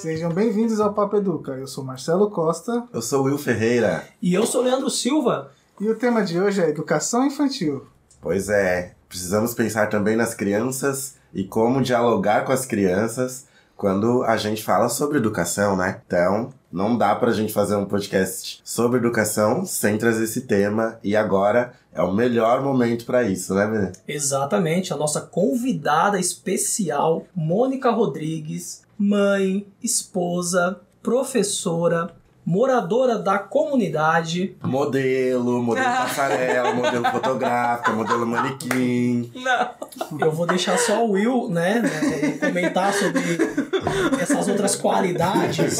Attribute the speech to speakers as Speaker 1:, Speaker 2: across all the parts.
Speaker 1: Sejam bem-vindos ao Papo Educa. Eu sou Marcelo Costa.
Speaker 2: Eu sou Will Ferreira.
Speaker 3: E eu sou Leandro Silva.
Speaker 1: E o tema de hoje é educação infantil.
Speaker 2: Pois é, precisamos pensar também nas crianças e como dialogar com as crianças quando a gente fala sobre educação, né? Então, não dá pra gente fazer um podcast sobre educação sem trazer esse tema e agora é o melhor momento para isso, né, menina?
Speaker 3: Exatamente, a nossa convidada especial, Mônica Rodrigues, mãe, esposa, professora, moradora da comunidade.
Speaker 2: Modelo, modelo passarela, modelo fotográfica, modelo manequim.
Speaker 3: Não. Eu vou deixar só o Will, né, né, comentar sobre essas outras qualidades.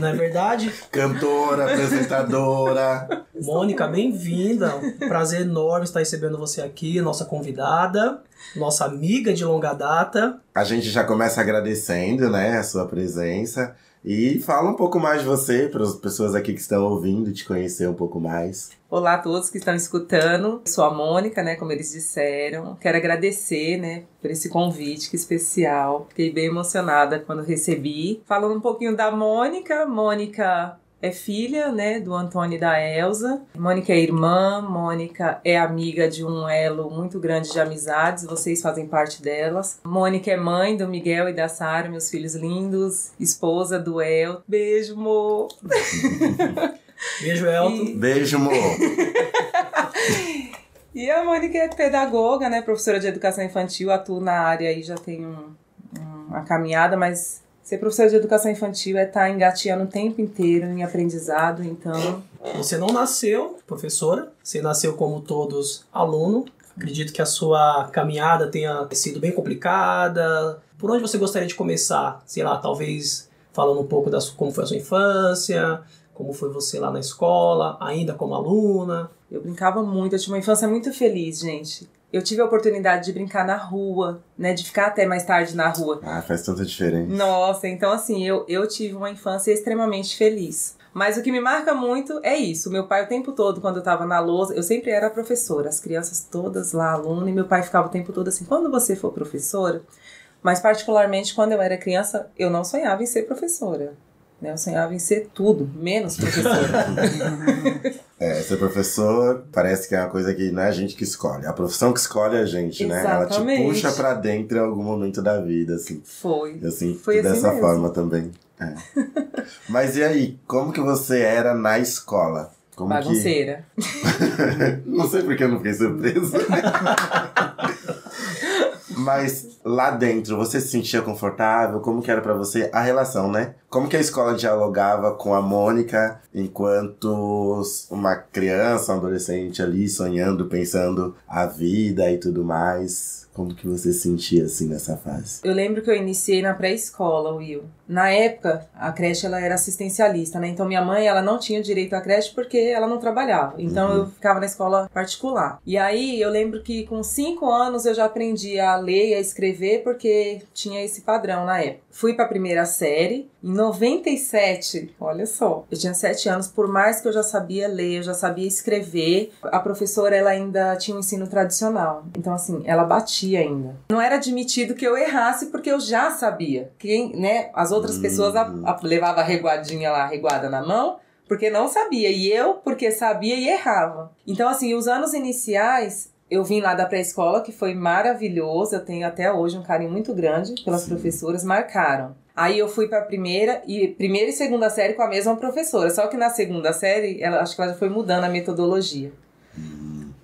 Speaker 3: Não é verdade?
Speaker 2: Cantora, apresentadora.
Speaker 3: Mônica, bem-vinda. Prazer enorme estar recebendo você aqui, nossa convidada, nossa amiga de longa data.
Speaker 2: A gente já começa agradecendo, né, a sua presença. E fala um pouco mais de você para as pessoas aqui que estão ouvindo, te conhecer um pouco mais.
Speaker 4: Olá a todos que estão escutando. sou a Mônica, né, como eles disseram. Quero agradecer, né, por esse convite que especial. Fiquei bem emocionada quando recebi. Falando um pouquinho da Mônica, Mônica é filha, né, do Antônio e da Elsa. Mônica é irmã, Mônica é amiga de um elo muito grande de amizades, vocês fazem parte delas. Mônica é mãe do Miguel e da Sara, meus filhos lindos, esposa do El. Beijo, mo.
Speaker 3: Beijo, Elton.
Speaker 2: E... Beijo, mo.
Speaker 4: e a Mônica é pedagoga, né, professora de educação infantil, atua na área aí já tem um, uma caminhada, mas Ser professor de educação infantil é estar tá engateando o tempo inteiro em aprendizado, então.
Speaker 3: Você não nasceu professora, você nasceu como todos aluno. Acredito que a sua caminhada tenha sido bem complicada. Por onde você gostaria de começar? Sei lá, talvez falando um pouco da sua, como foi a sua infância, como foi você lá na escola, ainda como aluna.
Speaker 4: Eu brincava muito, eu tinha uma infância muito feliz, gente eu tive a oportunidade de brincar na rua, né? De ficar até mais tarde na rua.
Speaker 2: Ah, faz tanta diferença.
Speaker 4: Nossa, então assim, eu, eu tive uma infância extremamente feliz. Mas o que me marca muito é isso. Meu pai, o tempo todo, quando eu tava na lousa, eu sempre era professora, as crianças todas lá, aluna, e meu pai ficava o tempo todo assim: quando você for professora. Mas, particularmente, quando eu era criança, eu não sonhava em ser professora. Né? Eu sonhava em ser tudo, menos professora.
Speaker 2: é, ser professor parece que é uma coisa que não é a gente que escolhe. A profissão que escolhe é a gente,
Speaker 4: Exatamente.
Speaker 2: né? Ela te puxa pra dentro em algum momento da vida, assim.
Speaker 4: Foi.
Speaker 2: Assim,
Speaker 4: Foi
Speaker 2: dessa forma também. É. Mas e aí, como que você era na escola? Como
Speaker 4: Bagunceira.
Speaker 2: Que... não sei porque eu não fiquei surpresa. Mas lá dentro, você se sentia confortável? Como que era para você a relação, né? Como que a escola dialogava com a Mônica enquanto uma criança, um adolescente ali sonhando, pensando a vida e tudo mais? Como que você sentia assim nessa fase?
Speaker 4: Eu lembro que eu iniciei na pré-escola, Will. Na época, a creche ela era assistencialista, né? Então minha mãe, ela não tinha direito à creche porque ela não trabalhava. Então uhum. eu ficava na escola particular. E aí eu lembro que com cinco anos eu já aprendi a ler e a escrever porque tinha esse padrão na época. Fui para a primeira série em 97. Olha só, eu tinha sete anos. Por mais que eu já sabia ler, eu já sabia escrever, a professora ela ainda tinha um ensino tradicional. Então assim, ela batia ainda. Não era admitido que eu errasse porque eu já sabia. Quem, né? As outras hum. pessoas a, a, levava a reguadinha lá, a reguada na mão porque não sabia. E eu, porque sabia e errava. Então, assim, os anos iniciais, eu vim lá da pré-escola, que foi maravilhoso. Eu tenho até hoje um carinho muito grande pelas Sim. professoras, marcaram. Aí eu fui para a primeira e primeira e segunda série com a mesma professora, só que na segunda série, ela acho que ela já foi mudando a metodologia.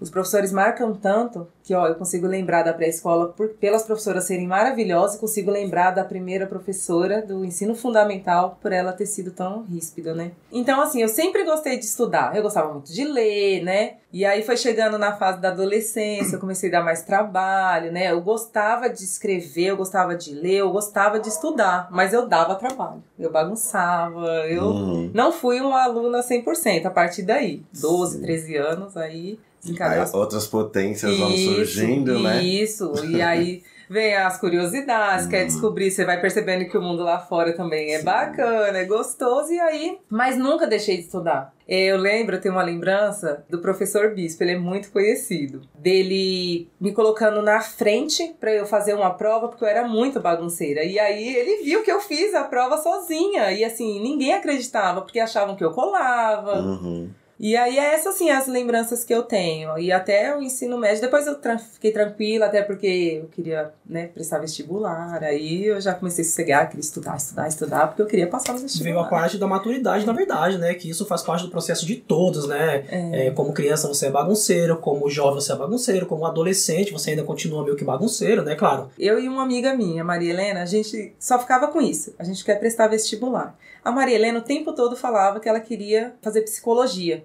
Speaker 4: Os professores marcam tanto que, ó, eu consigo lembrar da pré-escola por, pelas professoras serem maravilhosas e consigo lembrar da primeira professora do ensino fundamental por ela ter sido tão ríspida, né? Então, assim, eu sempre gostei de estudar. Eu gostava muito de ler, né? E aí foi chegando na fase da adolescência, eu comecei a dar mais trabalho, né? Eu gostava de escrever, eu gostava de ler, eu gostava de estudar, mas eu dava trabalho. Eu bagunçava, eu uhum. não fui uma aluna 100% a partir daí. 12, 13 anos, aí
Speaker 2: Aí outras potências isso, vão surgindo,
Speaker 4: isso,
Speaker 2: né?
Speaker 4: Isso, e aí vem as curiosidades, quer descobrir, você vai percebendo que o mundo lá fora também é bacana, é gostoso, e aí. Mas nunca deixei de estudar. Eu lembro, eu tenho uma lembrança do professor Bispo, ele é muito conhecido. Dele me colocando na frente para eu fazer uma prova, porque eu era muito bagunceira. E aí ele viu que eu fiz a prova sozinha. E assim, ninguém acreditava, porque achavam que eu colava.
Speaker 2: Uhum.
Speaker 4: E aí é essas assim as lembranças que eu tenho. E até o ensino médio, depois eu tra- fiquei tranquila, até porque eu queria, né, prestar vestibular. Aí eu já comecei a sossegar, queria estudar, estudar, estudar, porque eu queria passar no vestibular.
Speaker 3: Veio a parte da maturidade, na verdade, né? Que isso faz parte do processo de todos, né? É, como criança você é bagunceiro, como jovem você é bagunceiro, como adolescente você ainda continua meio que bagunceiro, né? Claro.
Speaker 4: Eu e uma amiga minha, Maria Helena, a gente só ficava com isso. A gente quer prestar vestibular. A Maria Helena o tempo todo falava que ela queria fazer psicologia.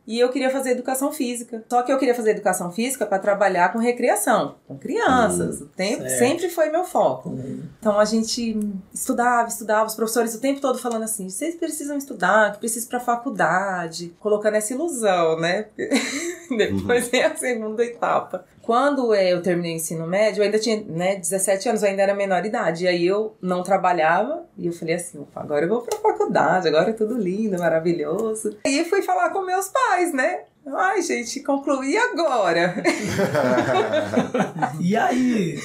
Speaker 4: E eu queria fazer educação física. Só que eu queria fazer educação física para trabalhar com recreação, com crianças. o tempo sempre foi meu foco. Então a gente estudava, estudava, os professores o tempo todo falando assim: vocês precisam estudar, que precisam ir pra faculdade, colocando essa ilusão, né? Depois vem a segunda etapa. Quando eh, eu terminei o ensino médio, eu ainda tinha né, 17 anos, eu ainda era menor idade. E aí eu não trabalhava e eu falei assim: opa, agora eu vou pra faculdade, agora é tudo lindo, maravilhoso. E fui falar com meus pais, né? Ai, gente, concluí agora.
Speaker 3: E aí?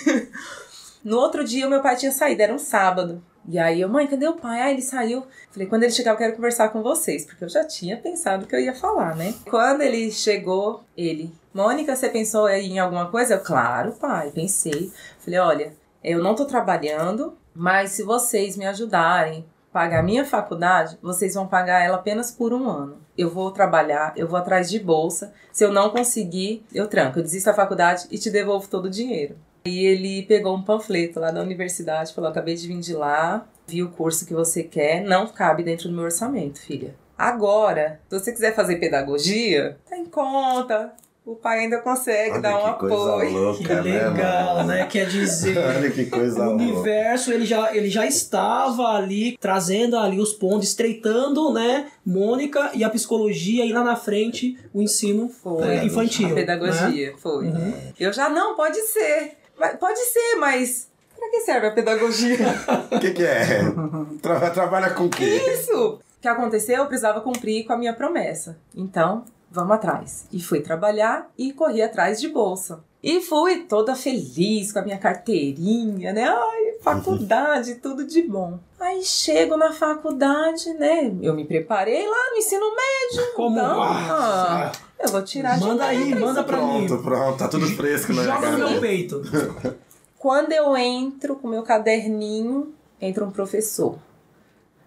Speaker 4: No outro dia, o meu pai tinha saído, era um sábado. E aí eu, mãe, cadê o pai? Ah, ele saiu. Falei, quando ele chegar, eu quero conversar com vocês, porque eu já tinha pensado que eu ia falar, né? Quando ele chegou, ele, Mônica, você pensou aí em alguma coisa? Eu, claro, pai, pensei. Falei, olha, eu não tô trabalhando, mas se vocês me ajudarem a pagar minha faculdade, vocês vão pagar ela apenas por um ano. Eu vou trabalhar, eu vou atrás de bolsa. Se eu não conseguir, eu tranco, eu desisto da faculdade e te devolvo todo o dinheiro. E ele pegou um panfleto lá da universidade, falou: acabei de vir de lá, vi o curso que você quer, não cabe dentro do meu orçamento, filha. Agora, se você quiser fazer pedagogia, tá em conta. O pai ainda consegue
Speaker 2: Olha
Speaker 4: dar um
Speaker 2: que coisa
Speaker 4: apoio.
Speaker 2: louca,
Speaker 3: Que legal,
Speaker 2: mano?
Speaker 3: né? Quer dizer.
Speaker 2: Olha que coisa
Speaker 3: O
Speaker 2: louca.
Speaker 3: universo ele já, ele já estava ali trazendo ali os pontos, estreitando, né? Mônica e a psicologia e lá na frente o ensino
Speaker 4: Foi.
Speaker 3: eh, infantil.
Speaker 4: A pedagogia, foi.
Speaker 3: Uhum.
Speaker 4: Eu já não, pode ser. Pode ser, mas pra que serve a pedagogia?
Speaker 2: O que, que é? Tra- trabalha com o quê?
Speaker 4: Isso! O que aconteceu? Eu precisava cumprir com a minha promessa. Então, vamos atrás. E fui trabalhar e corri atrás de bolsa. E fui toda feliz com a minha carteirinha, né? Ai, faculdade, tudo de bom. Aí chego na faculdade, né? Eu me preparei lá no ensino médio.
Speaker 3: Como?
Speaker 4: Então,
Speaker 3: Ah,
Speaker 4: eu vou tirar de
Speaker 3: manda aí, manda pra mim.
Speaker 2: Pronto, pronto, tá tudo fresco minha
Speaker 3: Joga no meu peito.
Speaker 4: Quando eu entro com meu caderninho, entra um professor.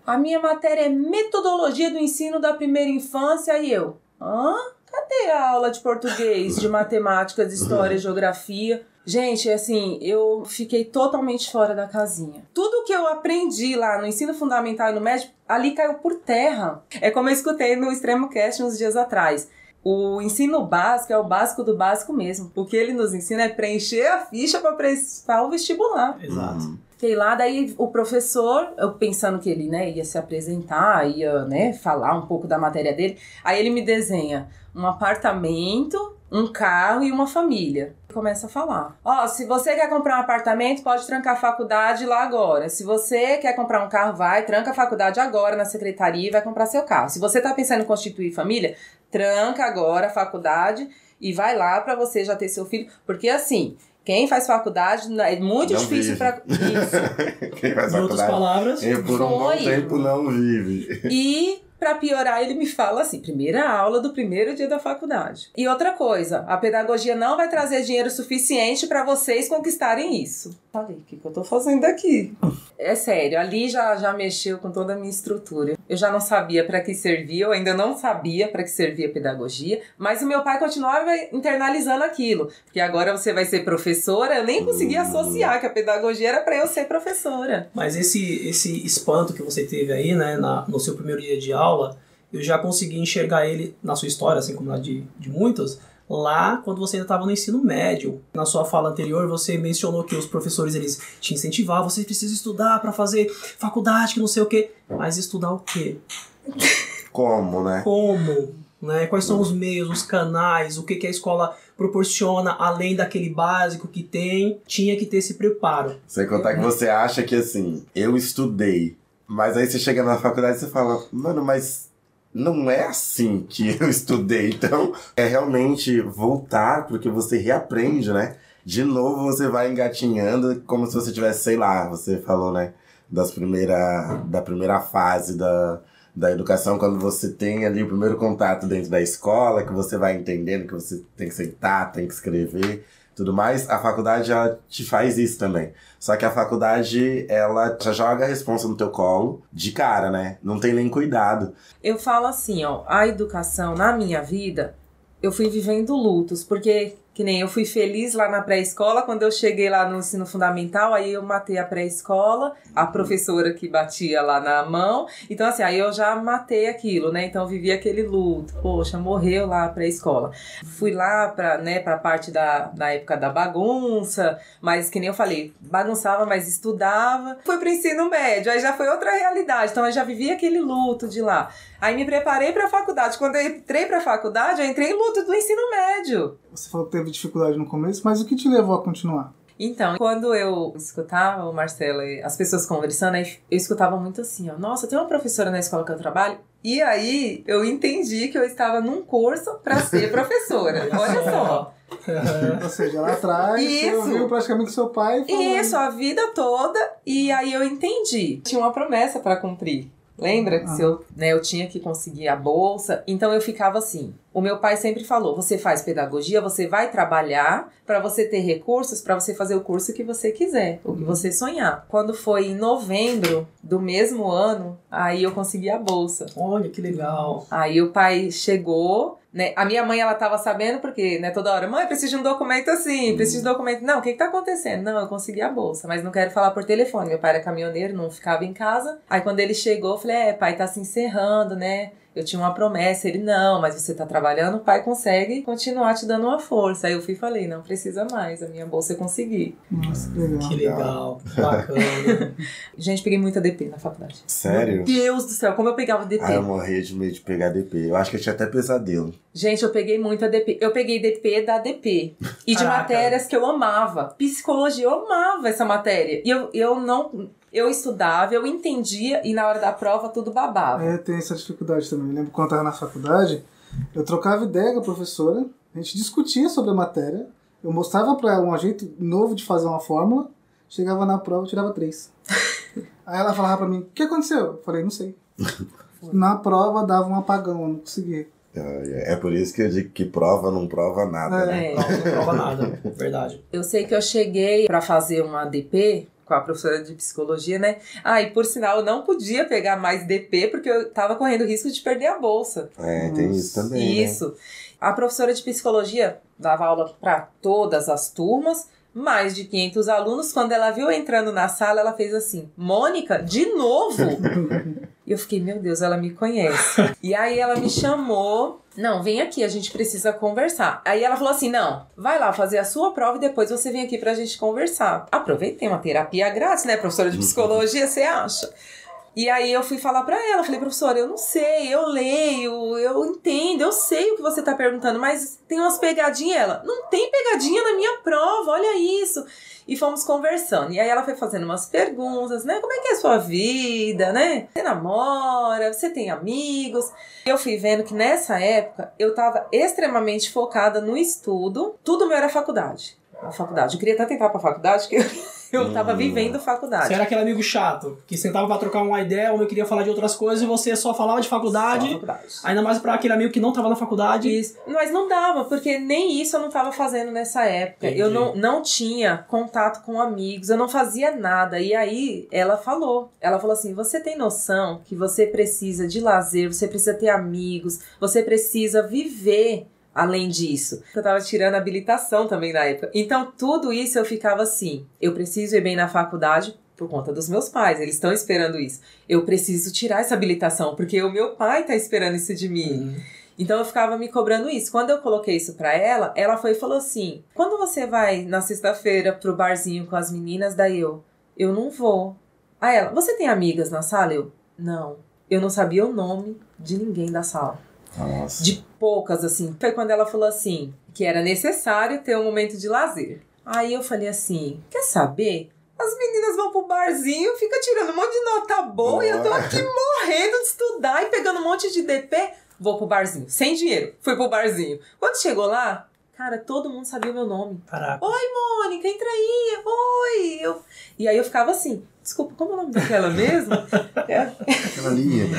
Speaker 4: A minha matéria é metodologia do ensino da primeira infância e eu. Hã? Cadê a aula de português, de matemática, de história, geografia? Gente, assim, eu fiquei totalmente fora da casinha. Tudo que eu aprendi lá no ensino fundamental e no médio, ali caiu por terra. É como eu escutei no Extremo Cast uns dias atrás. O ensino básico é o básico do básico mesmo. O que ele nos ensina é preencher a ficha para prestar o vestibular.
Speaker 3: Exato.
Speaker 4: Fiquei lá, daí o professor, eu pensando que ele né, ia se apresentar, ia né, falar um pouco da matéria dele. Aí ele me desenha um apartamento, um carro e uma família. Começa a falar. Ó, se você quer comprar um apartamento, pode trancar a faculdade lá agora. Se você quer comprar um carro, vai, tranca a faculdade agora na secretaria e vai comprar seu carro. Se você tá pensando em constituir família, tranca agora a faculdade e vai lá pra você já ter seu filho. Porque assim, quem faz faculdade é muito
Speaker 2: Não
Speaker 4: difícil pra. Isso.
Speaker 2: Quem faz
Speaker 3: Em outras palavras,
Speaker 2: E por um bom tempo não vive.
Speaker 4: E, pra piorar, ele me fala assim: primeira aula do primeiro dia da faculdade. E outra coisa, a pedagogia não vai trazer dinheiro suficiente pra vocês conquistarem isso. Falei, o que, que eu tô fazendo aqui? É sério, ali já, já mexeu com toda a minha estrutura. Eu já não sabia pra que servia, eu ainda não sabia pra que servia a pedagogia, mas o meu pai continuava internalizando aquilo. Porque agora você vai ser professora, eu nem conseguia associar que a pedagogia era pra eu ser professora.
Speaker 3: Mas esse, esse espanto que você teve aí, né, na, no seu primeiro dia de aula, eu já consegui enxergar ele na sua história, assim como na de, de muitos, lá quando você ainda estava no ensino médio. Na sua fala anterior, você mencionou que os professores eles te incentivavam, você precisa estudar para fazer faculdade, que não sei o quê. Mas estudar o quê?
Speaker 2: Como, né?
Speaker 3: Como? né? Quais são os meios, os canais, o que, que a escola proporciona além daquele básico que tem, tinha que ter esse preparo.
Speaker 2: Sem contar que você acha que assim, eu estudei, mas aí você chega na faculdade e você fala, mano, mas não é assim que eu estudei. Então, é realmente voltar, porque você reaprende, né? De novo você vai engatinhando como se você tivesse, sei lá, você falou, né? Das primeira, da primeira fase da, da educação, quando você tem ali o primeiro contato dentro da escola, que você vai entendendo que você tem que sentar, tem que escrever, tudo mais, a faculdade já te faz isso também. Só que a faculdade, ela já joga a responsa no teu colo de cara, né? Não tem nem cuidado.
Speaker 4: Eu falo assim, ó, a educação na minha vida, eu fui vivendo lutos, porque que nem eu fui feliz lá na pré-escola, quando eu cheguei lá no ensino fundamental, aí eu matei a pré-escola, a professora que batia lá na mão. Então, assim, aí eu já matei aquilo, né? Então eu vivi aquele luto. Poxa, morreu lá a pré-escola. Fui lá pra, né, pra parte da, da época da bagunça, mas que nem eu falei, bagunçava, mas estudava. Fui pro ensino médio, aí já foi outra realidade. Então eu já vivi aquele luto de lá. Aí me preparei pra faculdade. Quando eu entrei pra faculdade, eu entrei em luto do ensino médio.
Speaker 1: Você falou que teve dificuldade no começo, mas o que te levou a continuar?
Speaker 4: Então, quando eu escutava o Marcelo e as pessoas conversando, eu escutava muito assim, ó, nossa, tem uma professora na escola que eu trabalho. E aí eu entendi que eu estava num curso para ser professora. Olha só.
Speaker 1: Ou seja, lá atrás você
Speaker 4: Isso.
Speaker 1: ouviu praticamente seu pai falando.
Speaker 4: Isso, a vida toda. E aí eu entendi. Tinha uma promessa para cumprir. Lembra que se eu, né, eu tinha que conseguir a bolsa? Então eu ficava assim. O meu pai sempre falou: você faz pedagogia, você vai trabalhar para você ter recursos para você fazer o curso que você quiser, o que você sonhar. Quando foi em novembro do mesmo ano, aí eu consegui a bolsa.
Speaker 3: Olha que legal.
Speaker 4: Aí o pai chegou, né? A minha mãe, ela tava sabendo, porque, né, toda hora, mãe, preciso de um documento assim, preciso de um documento. Não, o que que tá acontecendo? Não, eu consegui a bolsa, mas não quero falar por telefone. Meu pai era caminhoneiro, não ficava em casa. Aí quando ele chegou, eu falei, é, pai, tá se encerrando, né? Eu tinha uma promessa, ele, não, mas você tá trabalhando, o pai consegue continuar te dando uma força. Aí eu fui e falei, não precisa mais, a minha bolsa eu consegui.
Speaker 1: Nossa, que legal.
Speaker 3: Que legal. Bacana.
Speaker 4: Gente, peguei muita DP na faculdade.
Speaker 2: Sério?
Speaker 4: Deus do céu, como eu pegava DP.
Speaker 2: Ah, eu morria de medo de pegar DP. Eu acho que eu tinha até pesadelo.
Speaker 4: Gente, eu peguei muito a DP. Eu peguei DP da DP. E de
Speaker 3: Caraca.
Speaker 4: matérias que eu amava. Psicologia, eu amava essa matéria. E eu, eu não. Eu estudava, eu entendia e na hora da prova tudo babava.
Speaker 1: É, tem essa dificuldade também. Eu lembro quando eu tava na faculdade, eu trocava ideia com a professora, a gente discutia sobre a matéria, eu mostrava pra ela um jeito novo de fazer uma fórmula, chegava na prova e tirava três. Aí ela falava pra mim, o que aconteceu? Eu falei, não sei. Na prova dava um apagão, eu não conseguia.
Speaker 2: É por isso que eu digo que prova não prova nada, né?
Speaker 4: É.
Speaker 3: Não, não prova nada. Verdade.
Speaker 4: Eu sei que eu cheguei pra fazer uma DP com a professora de psicologia, né? Ah, e por sinal, eu não podia pegar mais DP porque eu tava correndo risco de perder a bolsa.
Speaker 2: É, tem isso também. né?
Speaker 4: Isso. A professora de psicologia dava aula para todas as turmas, mais de 500 alunos. Quando ela viu eu entrando na sala, ela fez assim: Mônica, de novo? E eu fiquei, meu Deus, ela me conhece. E aí ela me chamou. Não, vem aqui, a gente precisa conversar. Aí ela falou assim: não, vai lá fazer a sua prova e depois você vem aqui pra gente conversar. Aproveitei uma terapia grátis, né, professora de psicologia, você acha? E aí eu fui falar pra ela, falei, professora, eu não sei, eu leio, eu entendo, eu sei o que você tá perguntando, mas tem umas pegadinhas. Ela, não tem pegadinha na minha prova, olha isso. E fomos conversando. E aí ela foi fazendo umas perguntas, né? Como é que é a sua vida, né? Você namora, você tem amigos. Eu fui vendo que nessa época eu tava extremamente focada no estudo. Tudo meu era faculdade. A faculdade. Eu queria até tentar pra faculdade, que eu, eu tava
Speaker 2: Hum.
Speaker 4: vivendo faculdade.
Speaker 3: Você era aquele amigo chato, que sentava pra trocar uma ideia, ou eu queria falar de outras coisas e você só falava de
Speaker 4: Só
Speaker 3: faculdade.
Speaker 4: faculdade.
Speaker 3: Ainda mais pra aquele amigo que não tava na faculdade.
Speaker 4: Isso. Mas não dava, porque nem isso eu não tava fazendo nessa época.
Speaker 3: Entendi.
Speaker 4: Eu não, não tinha contato com amigos, eu não fazia nada. E aí ela falou: ela falou assim: você tem noção que você precisa de lazer, você precisa ter amigos, você precisa viver. Além disso, eu tava tirando habilitação também na época. Então, tudo isso eu ficava assim: eu preciso ir bem na faculdade por conta dos meus pais, eles estão esperando isso. Eu preciso tirar essa habilitação, porque o meu pai tá esperando isso de mim.
Speaker 3: Hum.
Speaker 4: Então eu ficava me cobrando isso. Quando eu coloquei isso pra ela, ela foi e falou assim: "Quando você vai na sexta-feira pro barzinho com as meninas?" Daí eu: "Eu não vou." Aí ela: "Você tem amigas na sala?" Eu: "Não." Eu não sabia o nome de ninguém da sala.
Speaker 2: Nossa.
Speaker 4: De poucas, assim. Foi quando ela falou assim, que era necessário ter um momento de lazer. Aí eu falei assim, quer saber? As meninas vão pro barzinho, fica tirando um monte de nota boa, e eu tô
Speaker 2: Boa.
Speaker 4: aqui morrendo de estudar e pegando um monte de DP. Vou pro barzinho, sem dinheiro. Fui pro barzinho. Quando chegou lá, cara, todo mundo sabia o meu nome.
Speaker 3: Caraca.
Speaker 4: Mônica, entra aí, oi. Eu... E aí eu ficava assim, desculpa, como é o nome daquela mesmo? É,
Speaker 2: Aquela ali, né?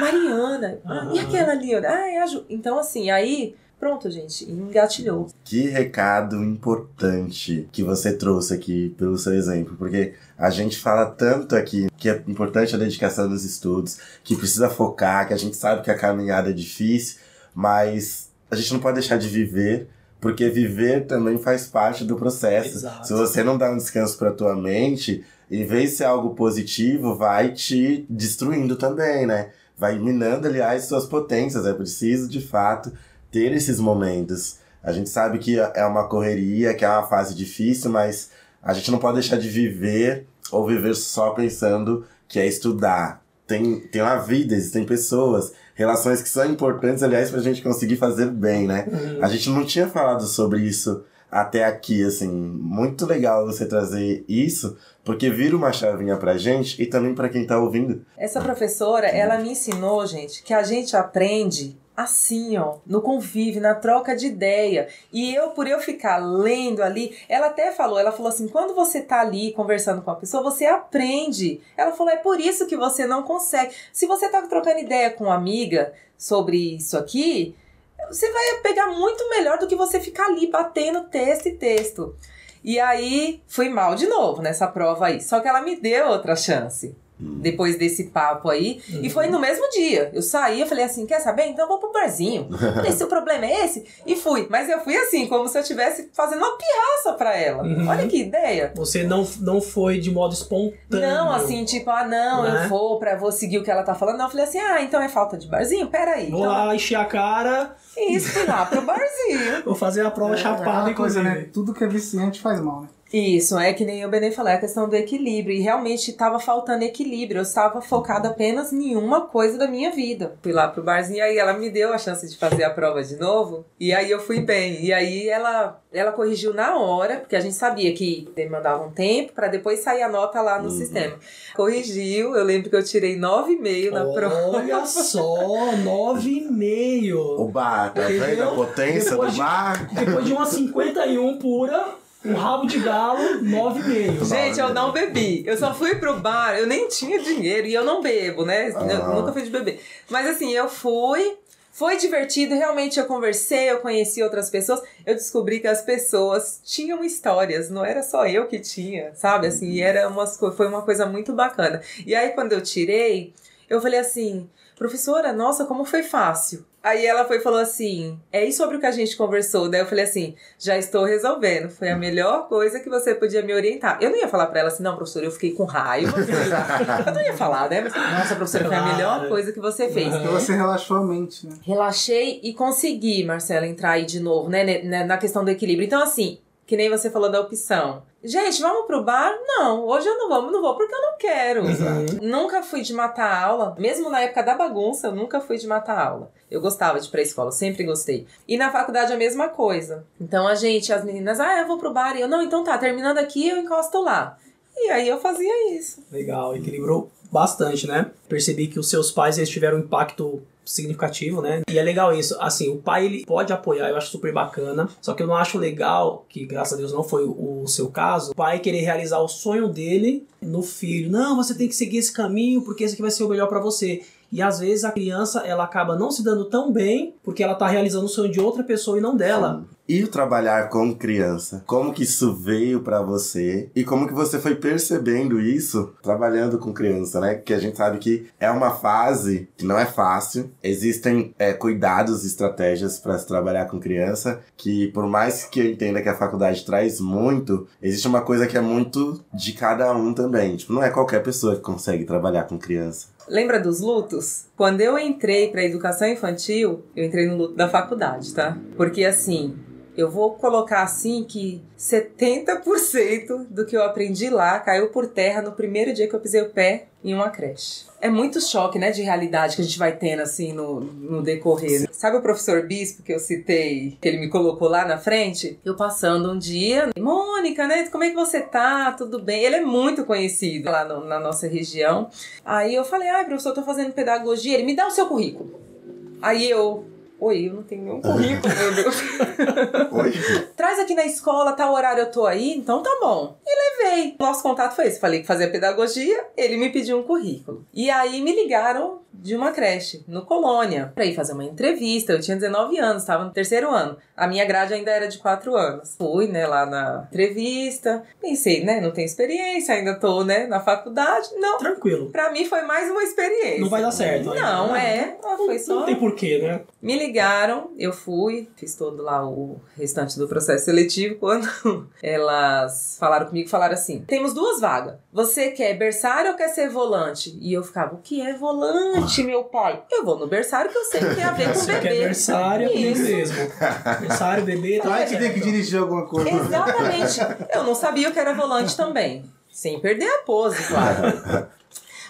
Speaker 4: Mariana. Ah, e aquela ali? Ah, é a Ju. Então, assim, aí, pronto, gente, engatilhou.
Speaker 2: Que recado importante que você trouxe aqui pelo seu exemplo, porque a gente fala tanto aqui que é importante a dedicação nos estudos, que precisa focar, que a gente sabe que a caminhada é difícil, mas a gente não pode deixar de viver, porque viver também faz parte do processo.
Speaker 3: Exato.
Speaker 2: Se você não dá um descanso para tua mente, em vez de ser algo positivo, vai te destruindo também, né? Vai minando, aliás, suas potências. É preciso, de fato, ter esses momentos. A gente sabe que é uma correria, que é uma fase difícil, mas a gente não pode deixar de viver ou viver só pensando que é estudar. Tem, tem uma vida, existem pessoas, relações que são importantes, aliás, pra gente conseguir fazer bem, né?
Speaker 3: Uhum.
Speaker 2: A gente não tinha falado sobre isso até aqui, assim. Muito legal você trazer isso, porque vira uma chavinha pra gente e também pra quem tá ouvindo.
Speaker 4: Essa professora, ela me ensinou, gente, que a gente aprende assim, ó, no convívio, na troca de ideia. E eu, por eu ficar lendo ali, ela até falou, ela falou assim, quando você tá ali conversando com a pessoa, você aprende. Ela falou, é por isso que você não consegue. Se você tá trocando ideia com uma amiga sobre isso aqui, você vai pegar muito melhor do que você ficar ali batendo texto e texto. E aí, fui mal de novo nessa prova aí. Só que ela me deu outra chance. Depois desse papo aí. E foi no mesmo dia. Eu saí, eu falei assim: quer saber? Então eu vou pro barzinho. Falei, se o problema é esse. E fui. Mas eu fui assim, como se eu estivesse fazendo uma pirraça pra ela.
Speaker 3: Uhum.
Speaker 4: Olha que ideia.
Speaker 3: Você não, não foi de modo espontâneo.
Speaker 4: Não, assim, tipo, ah, não,
Speaker 3: Né?
Speaker 4: eu vou pra vou seguir o que ela tá falando. Não, eu falei assim: ah, então é falta de barzinho? Peraí.
Speaker 3: Vou
Speaker 4: Então,
Speaker 3: lá encher a cara,
Speaker 4: isso, fui lá pro barzinho.
Speaker 3: vou fazer a prova
Speaker 1: É
Speaker 3: chapada,
Speaker 1: aquela coisa,
Speaker 3: inclusive.
Speaker 1: né? Tudo que é viciante faz mal, né?
Speaker 4: Isso, é que nem o Benê falou, é a questão do equilíbrio. E realmente estava faltando equilíbrio. Eu estava focada apenas em uma coisa da minha vida. Fui lá pro barzinho e aí ela me deu a chance de fazer a prova de novo. E aí eu fui bem. E aí ela, ela corrigiu na hora, porque a gente sabia que demandava um tempo para depois sair a nota lá no
Speaker 2: Uhum.
Speaker 4: sistema. Corrigiu, eu lembro que eu tirei 9,5 na prova.
Speaker 3: Olha só, 9,5.
Speaker 2: O bar, tá vendo a potência
Speaker 3: Depois
Speaker 2: do
Speaker 3: de-
Speaker 2: bar?
Speaker 3: Depois de uma 51 pura, um rabo de galo, 9,5.
Speaker 4: Gente, eu não bebi. Eu só fui pro bar, eu nem tinha dinheiro e eu não bebo, né? Eu
Speaker 2: Ah.
Speaker 4: nunca fui de beber. Mas assim, eu fui. Foi divertido, realmente eu conversei, eu conheci outras pessoas. Eu descobri que as pessoas tinham histórias, não era só eu que tinha, sabe? Assim, e era umas, foi uma coisa muito bacana. E aí, quando eu tirei, eu falei assim, professora, nossa, como foi fácil. Aí ela foi falou assim: é isso sobre o que a gente conversou. Daí eu falei assim: já estou resolvendo. Foi a melhor coisa que você podia me orientar. Eu não ia falar pra ela assim: não, professora, eu fiquei com raiva. eu não ia falar, né? Mas, nossa, professora, foi a melhor coisa que você fez.
Speaker 1: Porque você relaxou a mente, né?
Speaker 4: Relaxei e consegui, Marcela, entrar aí de novo, né? ne- Na questão do equilíbrio. Então, assim, que nem você falou da opção. Gente, vamos pro bar? Não, hoje eu não vou, não vou porque eu não quero.
Speaker 3: Uhum.
Speaker 4: Nunca fui de matar aula, mesmo na época da bagunça, eu nunca fui de matar aula. Eu gostava de ir pra escola, sempre gostei. E na faculdade a mesma coisa. Então a gente, as meninas, ah, eu vou pro bar. E eu, não, então tá, terminando aqui, eu encosto lá. E aí eu fazia isso.
Speaker 3: Legal, equilibrou bastante, né? Percebi que os seus pais eles tiveram um impacto significativo, né? E é legal isso. Assim, o pai ele pode apoiar, eu acho super bacana. Só que eu não acho legal, que graças a Deus não foi o seu caso, o pai querer realizar o sonho dele no filho. Não, você tem que seguir esse caminho porque esse aqui vai ser o melhor pra você. E às vezes a criança ela acaba não se dando tão bem porque ela tá realizando o sonho de outra pessoa e não dela.
Speaker 2: E o trabalhar com criança? Como que isso veio pra você? E como que você foi percebendo isso trabalhando com criança, né? Porque a gente sabe que é uma fase que não é fácil. Existem é, cuidados e estratégias pra se trabalhar com criança que, por mais que eu entenda que a faculdade traz muito, existe uma coisa que é muito de cada um também. Tipo, não é qualquer pessoa que consegue trabalhar com criança.
Speaker 4: Lembra dos lutos? Quando eu entrei pra educação infantil, eu entrei no luto da faculdade, tá? Porque assim, eu vou colocar assim que 70% do que eu aprendi lá caiu por terra no primeiro dia que eu pisei o pé em uma creche. É muito choque, né, de realidade que a gente vai tendo, assim, no, no decorrer. Sabe o professor Bispo que eu citei, que ele me colocou lá na frente? Eu passando um dia, Mônica, né, como é que você tá? Tudo bem? Ele é muito conhecido lá no, na nossa região. Aí eu falei, ai, professor, eu tô fazendo pedagogia. Ele, me dá o seu currículo. Aí eu, Oi, eu não tenho nenhum currículo, meu Deus.
Speaker 2: Oi?
Speaker 4: Traz aqui na escola, tal horário eu tô aí, então tá bom. E levei. Nosso contato foi esse. Falei que fazia pedagogia, ele me pediu um currículo. E aí me ligaram de uma creche, no Colônia, pra ir fazer uma entrevista. Eu tinha 19 anos, tava no terceiro ano. A minha grade ainda era de 4 anos. Fui, né, lá na entrevista. Pensei, né, não tenho experiência, ainda tô, né, na faculdade. Não.
Speaker 3: Tranquilo.
Speaker 4: Pra mim foi mais uma experiência.
Speaker 3: Não vai dar certo. né?
Speaker 4: Não, é. Ah, Foi só.
Speaker 3: Não tem porquê, né?
Speaker 4: Me ligaram, eu fui, fiz todo lá o restante do processo seletivo. Quando elas falaram comigo, falaram assim: temos duas vagas. Você quer berçário ou quer ser volante? E eu ficava, o que é volante, meu pai? Eu vou no berçário que eu sei que tem a ver com
Speaker 3: Você quer
Speaker 4: bebê.
Speaker 3: berçário, é
Speaker 4: Isso.
Speaker 3: mesmo. Berçário, bebê, tá
Speaker 1: Vai que tem que dirigir alguma coisa.
Speaker 4: Exatamente. Eu não sabia o que era volante também. Sem perder a pose, claro.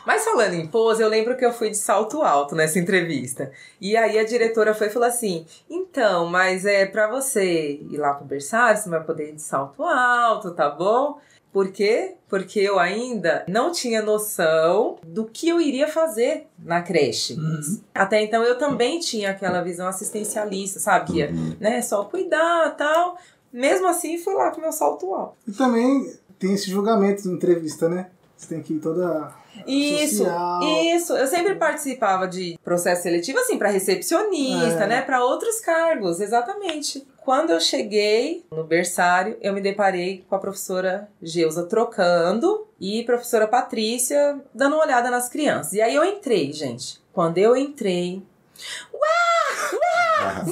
Speaker 4: Mas falando em pose, eu lembro que eu fui de salto alto nessa entrevista. E aí a diretora foi e falou assim: então, mas é pra você ir lá pro berçário, você vai poder ir de salto alto, tá bom? Por quê? Porque eu ainda não tinha noção do que eu iria fazer na creche.
Speaker 3: Uhum.
Speaker 4: Até então eu também tinha aquela visão assistencialista, sabe? Que ia, né, só cuidar tal. Mesmo assim, fui lá com meu salto alto.
Speaker 1: E também tem esse julgamento de entrevista, né? Você tem que ir toda.
Speaker 4: Isso,
Speaker 1: Social.
Speaker 4: isso. Eu sempre participava de processo seletivo, assim, para recepcionista,
Speaker 1: É.
Speaker 4: né? Para outros cargos, exatamente. Quando eu cheguei no berçário, eu me deparei com a professora Geusa trocando e professora Patrícia dando uma olhada nas crianças. E aí eu entrei, gente. Quando eu entrei,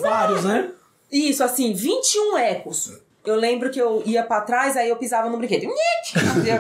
Speaker 3: Vários, né?
Speaker 4: isso, assim, 21 ecos. Eu lembro que eu ia pra trás, aí eu pisava no brinquedo. Fazia,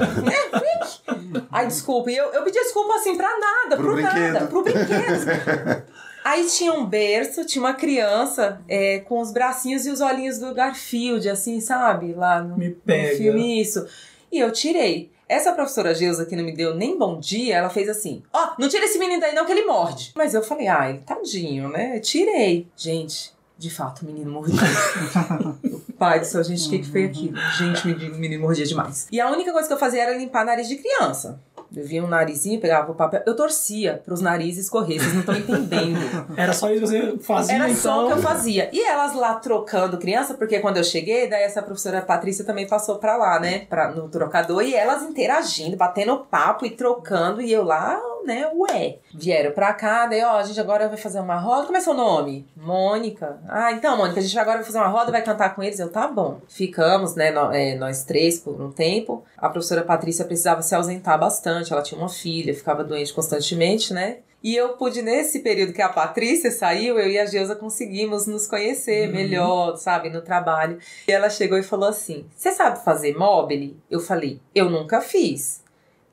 Speaker 4: Ai, desculpa. E eu, eu pedi desculpa, assim, pra nada,
Speaker 2: Pro
Speaker 4: pro, nada, pro brinquedo. Aí tinha um berço, tinha uma criança é, com os bracinhos e os olhinhos do Garfield, assim, sabe? Lá no,
Speaker 3: Me
Speaker 4: no
Speaker 3: pega.
Speaker 4: filme, isso. E eu tirei. Essa professora Geusa que não me deu nem bom dia, ela fez assim: Ó, não tira esse menino daí não que ele morde. Mas eu falei: ai, tadinho, né? Tirei. Gente, de fato, o menino mordia. Pai do céu, gente, o que, que foi aquilo? Gente, o menino mordia demais. E a única coisa que eu fazia era limpar nariz de criança. Eu via um narizinho, pegava o papel. Eu torcia pros narizes correr, vocês não estão entendendo.
Speaker 3: Era só isso que você fazia,
Speaker 4: Era
Speaker 3: então.
Speaker 4: só o que eu fazia. E elas lá trocando criança, porque quando eu cheguei, daí essa professora Patrícia também passou pra lá, né? Pra, no trocador, e elas interagindo, batendo papo e trocando, e eu lá, né, ué. Vieram pra cá, daí, ó, a gente agora vai fazer uma roda. Como é seu nome? Mônica. Ah, então, Mônica, a gente agora vai fazer uma roda, vai cantar com eles. Eu, tá bom. Ficamos, né, é, nós três por um tempo. A professora Patrícia precisava se ausentar bastante, ela tinha uma filha, ficava doente constantemente, né? E eu pude, nesse período que a Patrícia saiu, eu e a Geusa conseguimos nos conhecer
Speaker 3: Uhum.
Speaker 4: melhor, sabe, no trabalho. E ela chegou e falou assim: Você sabe fazer mobile? Eu falei: Eu nunca fiz.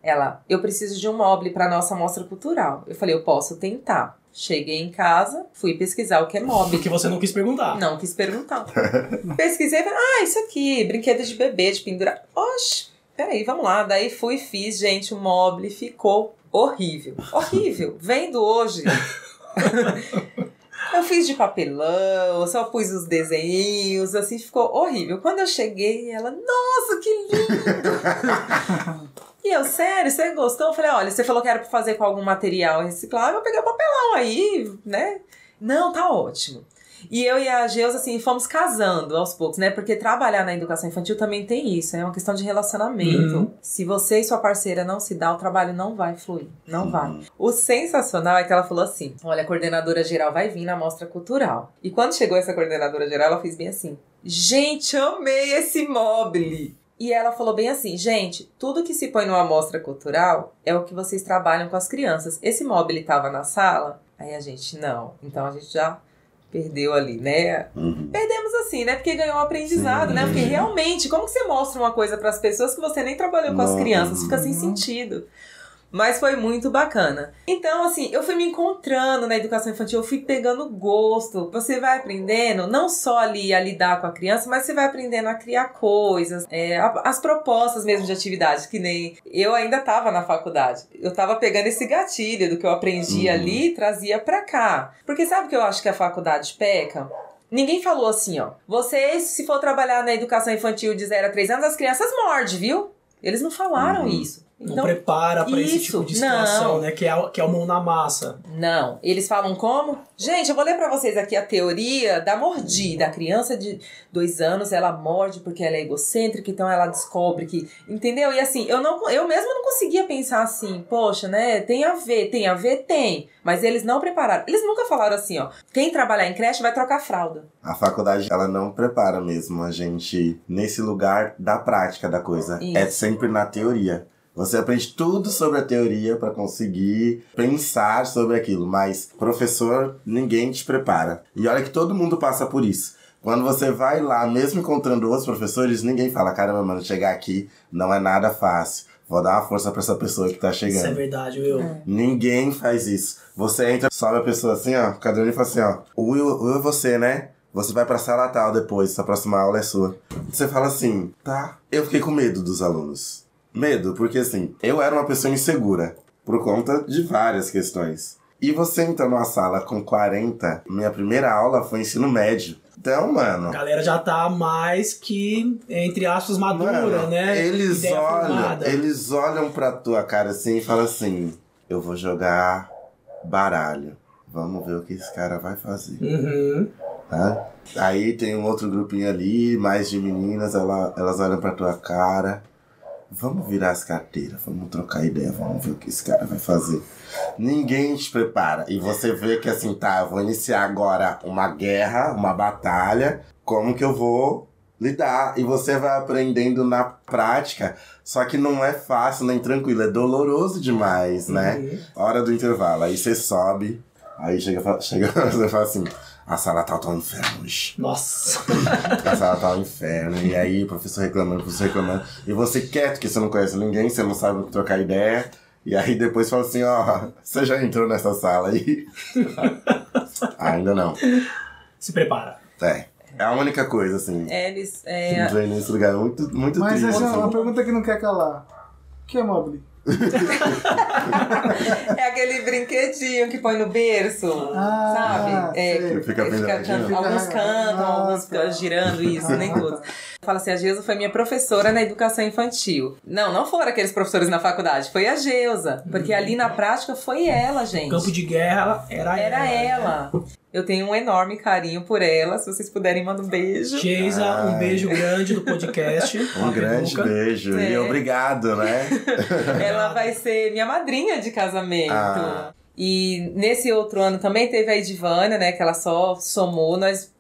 Speaker 4: Ela, eu preciso de um mobile para nossa mostra cultural. Eu falei: Eu posso tentar. Cheguei em casa, fui pesquisar o que é mobile.
Speaker 3: Porque você não quis perguntar.
Speaker 4: Não quis perguntar. Pesquisei e falei, ah, isso aqui, brinquedo de bebê, de pendurar. Oxe, peraí, vamos lá. Daí fui, fiz, gente, o mobile ficou horrível. Horrível. Vendo hoje. Eu fiz de papelão, só pus os desenhos, assim, ficou horrível. Quando eu cheguei, ela, nossa, que lindo! E eu, sério, você gostou? Eu falei, olha, você falou que era pra fazer com algum material reciclável, eu peguei o papelão aí, né? Não, tá ótimo. E eu e a Geusa, assim, fomos casando aos poucos, né? Porque trabalhar na educação infantil também tem isso, é uma questão de relacionamento.
Speaker 3: Uhum.
Speaker 4: Se você e sua parceira não se dá, o trabalho não vai fluir, não vai. O sensacional é que ela falou assim: olha, a coordenadora geral vai vir na mostra cultural. E quando chegou essa coordenadora geral, ela fez bem assim: gente, amei esse mobile. E ela falou bem assim, gente, tudo que se põe numa mostra cultural é o que vocês trabalham com as crianças. Esse mobile estava na sala? Aí a gente, não. Então a gente já perdeu ali, né?
Speaker 2: Uhum.
Speaker 4: Perdemos assim, né? Porque ganhou um aprendizado, né? Porque realmente, como que você mostra uma coisa para as pessoas que você nem trabalhou com as crianças? Fica sem sentido. Mas foi muito bacana. Então, assim, eu fui me encontrando na educação infantil, eu fui pegando gosto. Você vai aprendendo, não só ali a lidar com a criança, mas você vai aprendendo a criar coisas, é, as propostas mesmo de atividades, que nem eu ainda estava na faculdade. Eu estava pegando esse gatilho do que eu aprendi uhum. ali e trazia para cá. Porque sabe o que eu acho que a faculdade peca? Ninguém falou assim, ó. Você, se for trabalhar na educação infantil de 0 a 3 anos, as crianças mordem, viu? Eles não falaram uhum. isso.
Speaker 3: Então, não prepara para esse tipo de situação,
Speaker 4: não.
Speaker 3: né? Que é, que é o mão na massa.
Speaker 4: Não. Eles falam como? Gente, eu vou ler para vocês aqui a teoria da mordida. A criança de dois anos, ela morde porque ela é egocêntrica, então ela descobre que. Entendeu? E assim, eu, não, eu mesmo não conseguia pensar assim, poxa, né? Tem a ver, tem a ver, tem. Mas eles não prepararam. Eles nunca falaram assim, ó. Quem trabalhar em creche vai trocar fralda.
Speaker 2: A faculdade, ela não prepara mesmo a gente nesse lugar da prática da coisa. É Isso. É sempre na teoria. Você aprende tudo sobre a teoria para conseguir pensar sobre aquilo, mas professor, ninguém te prepara. E olha que todo mundo passa por isso. Quando você vai lá, mesmo encontrando outros professores, ninguém fala: caramba, mano, chegar aqui não é nada fácil. Vou dar uma força para essa pessoa que tá chegando. Isso
Speaker 3: é verdade, Will.
Speaker 2: É. Ninguém faz isso. Você entra, sobe a pessoa assim, ó, caderno e fala assim, ó. O Will, o Will é você, né? Você vai pra sala tal depois, a próxima aula é sua. Você fala assim, tá. Eu fiquei com medo dos alunos. Medo, porque assim, eu era uma pessoa insegura por conta de várias questões. E você entra numa sala com 40, minha primeira aula foi ensino médio. Então, mano.
Speaker 3: A galera já tá mais que, entre aspas, madura, mano, né?
Speaker 2: Eles Ideia olham, formada. eles olham pra tua cara assim e falam assim: eu vou jogar baralho. Vamos ver o que esse cara vai fazer.
Speaker 3: Uhum.
Speaker 2: Tá? Aí tem um outro grupinho ali, mais de meninas, ela, elas olham pra tua cara. Vamos virar as carteiras, vamos trocar ideia, vamos ver o que esse cara vai fazer. Ninguém te prepara. E você vê que assim, tá, eu vou iniciar agora uma guerra, uma batalha. Como que eu vou lidar? E você vai aprendendo na prática. Só que não é fácil nem tranquilo, é doloroso demais, né? Uhum. Hora do intervalo. Aí você sobe, aí chega, chega você fala assim. A sala tal tá um inferno hoje.
Speaker 3: Nossa!
Speaker 2: A sala tá um inferno. E aí, o professor reclamando, o professor reclamando. E você quieto, que você não conhece ninguém, você não sabe trocar ideia. E aí depois fala assim, ó, você já entrou nessa sala aí? Ainda não.
Speaker 3: Se prepara.
Speaker 2: É. É a única coisa, assim.
Speaker 4: É, eles. É...
Speaker 2: Entrei nesse lugar muito, muito
Speaker 1: Mas
Speaker 2: triste.
Speaker 1: Mas essa
Speaker 2: é
Speaker 1: uma assim. pergunta que não quer calar. O que é mobile?
Speaker 4: é aquele brinquedinho que põe no berço, ah, sabe? É,
Speaker 2: fica, fica
Speaker 4: cantando, alguns cantam, ah, alguns ficam girando isso, nem todos. Fala assim, a Geusa foi minha professora na educação infantil. Não, não foram aqueles professores na faculdade, foi a Geusa. Porque ali na prática foi ela, gente.
Speaker 3: O campo de guerra era,
Speaker 4: era ela. ela. Né? Eu tenho um enorme carinho por ela. Se vocês puderem, manda um beijo.
Speaker 3: Geisa, um beijo grande do podcast.
Speaker 2: Um grande beijo. É. E obrigado, né?
Speaker 4: ela vai ser minha madrinha de casamento. Ah. E nesse outro ano também teve a Edivânia, né? Que ela só somou. Nós,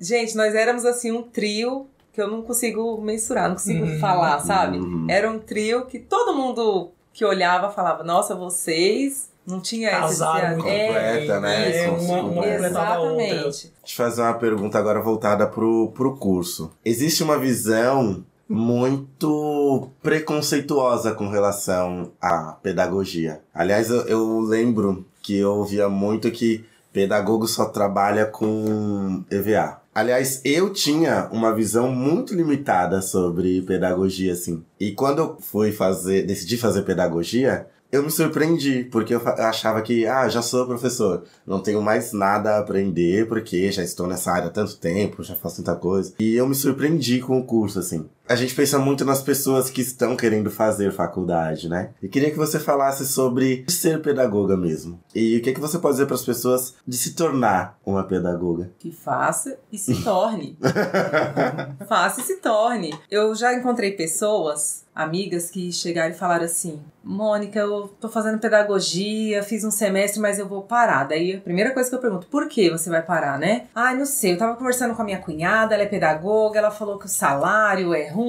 Speaker 4: gente, nós éramos assim um trio que eu não consigo mensurar, não consigo uhum. falar, sabe? Uhum. Era um trio que todo mundo que olhava falava: Nossa, vocês não tinha
Speaker 3: Casaram
Speaker 2: essa completa,
Speaker 3: é,
Speaker 2: né?
Speaker 3: É, uma, uma
Speaker 4: Exatamente.
Speaker 2: Deixa eu fazer uma pergunta agora voltada pro, pro curso. Existe uma visão muito preconceituosa com relação à pedagogia. Aliás, eu, eu lembro que eu ouvia muito que pedagogo só trabalha com EVA. Aliás, eu tinha uma visão muito limitada sobre pedagogia, assim. E quando eu fui fazer, decidi fazer pedagogia, eu me surpreendi, porque eu achava que, ah, já sou professor, não tenho mais nada a aprender, porque já estou nessa área há tanto tempo, já faço tanta coisa. E eu me surpreendi com o curso, assim. A gente pensa muito nas pessoas que estão querendo fazer faculdade, né? E queria que você falasse sobre ser pedagoga mesmo. E o que, é que você pode dizer para as pessoas de se tornar uma pedagoga?
Speaker 4: Que faça e se torne. faça e se torne. Eu já encontrei pessoas amigas que chegaram e falaram assim: Mônica, eu tô fazendo pedagogia, fiz um semestre, mas eu vou parar. Daí a primeira coisa que eu pergunto: por que você vai parar, né? Ai, ah, não sei, eu tava conversando com a minha cunhada, ela é pedagoga, ela falou que o salário é ruim,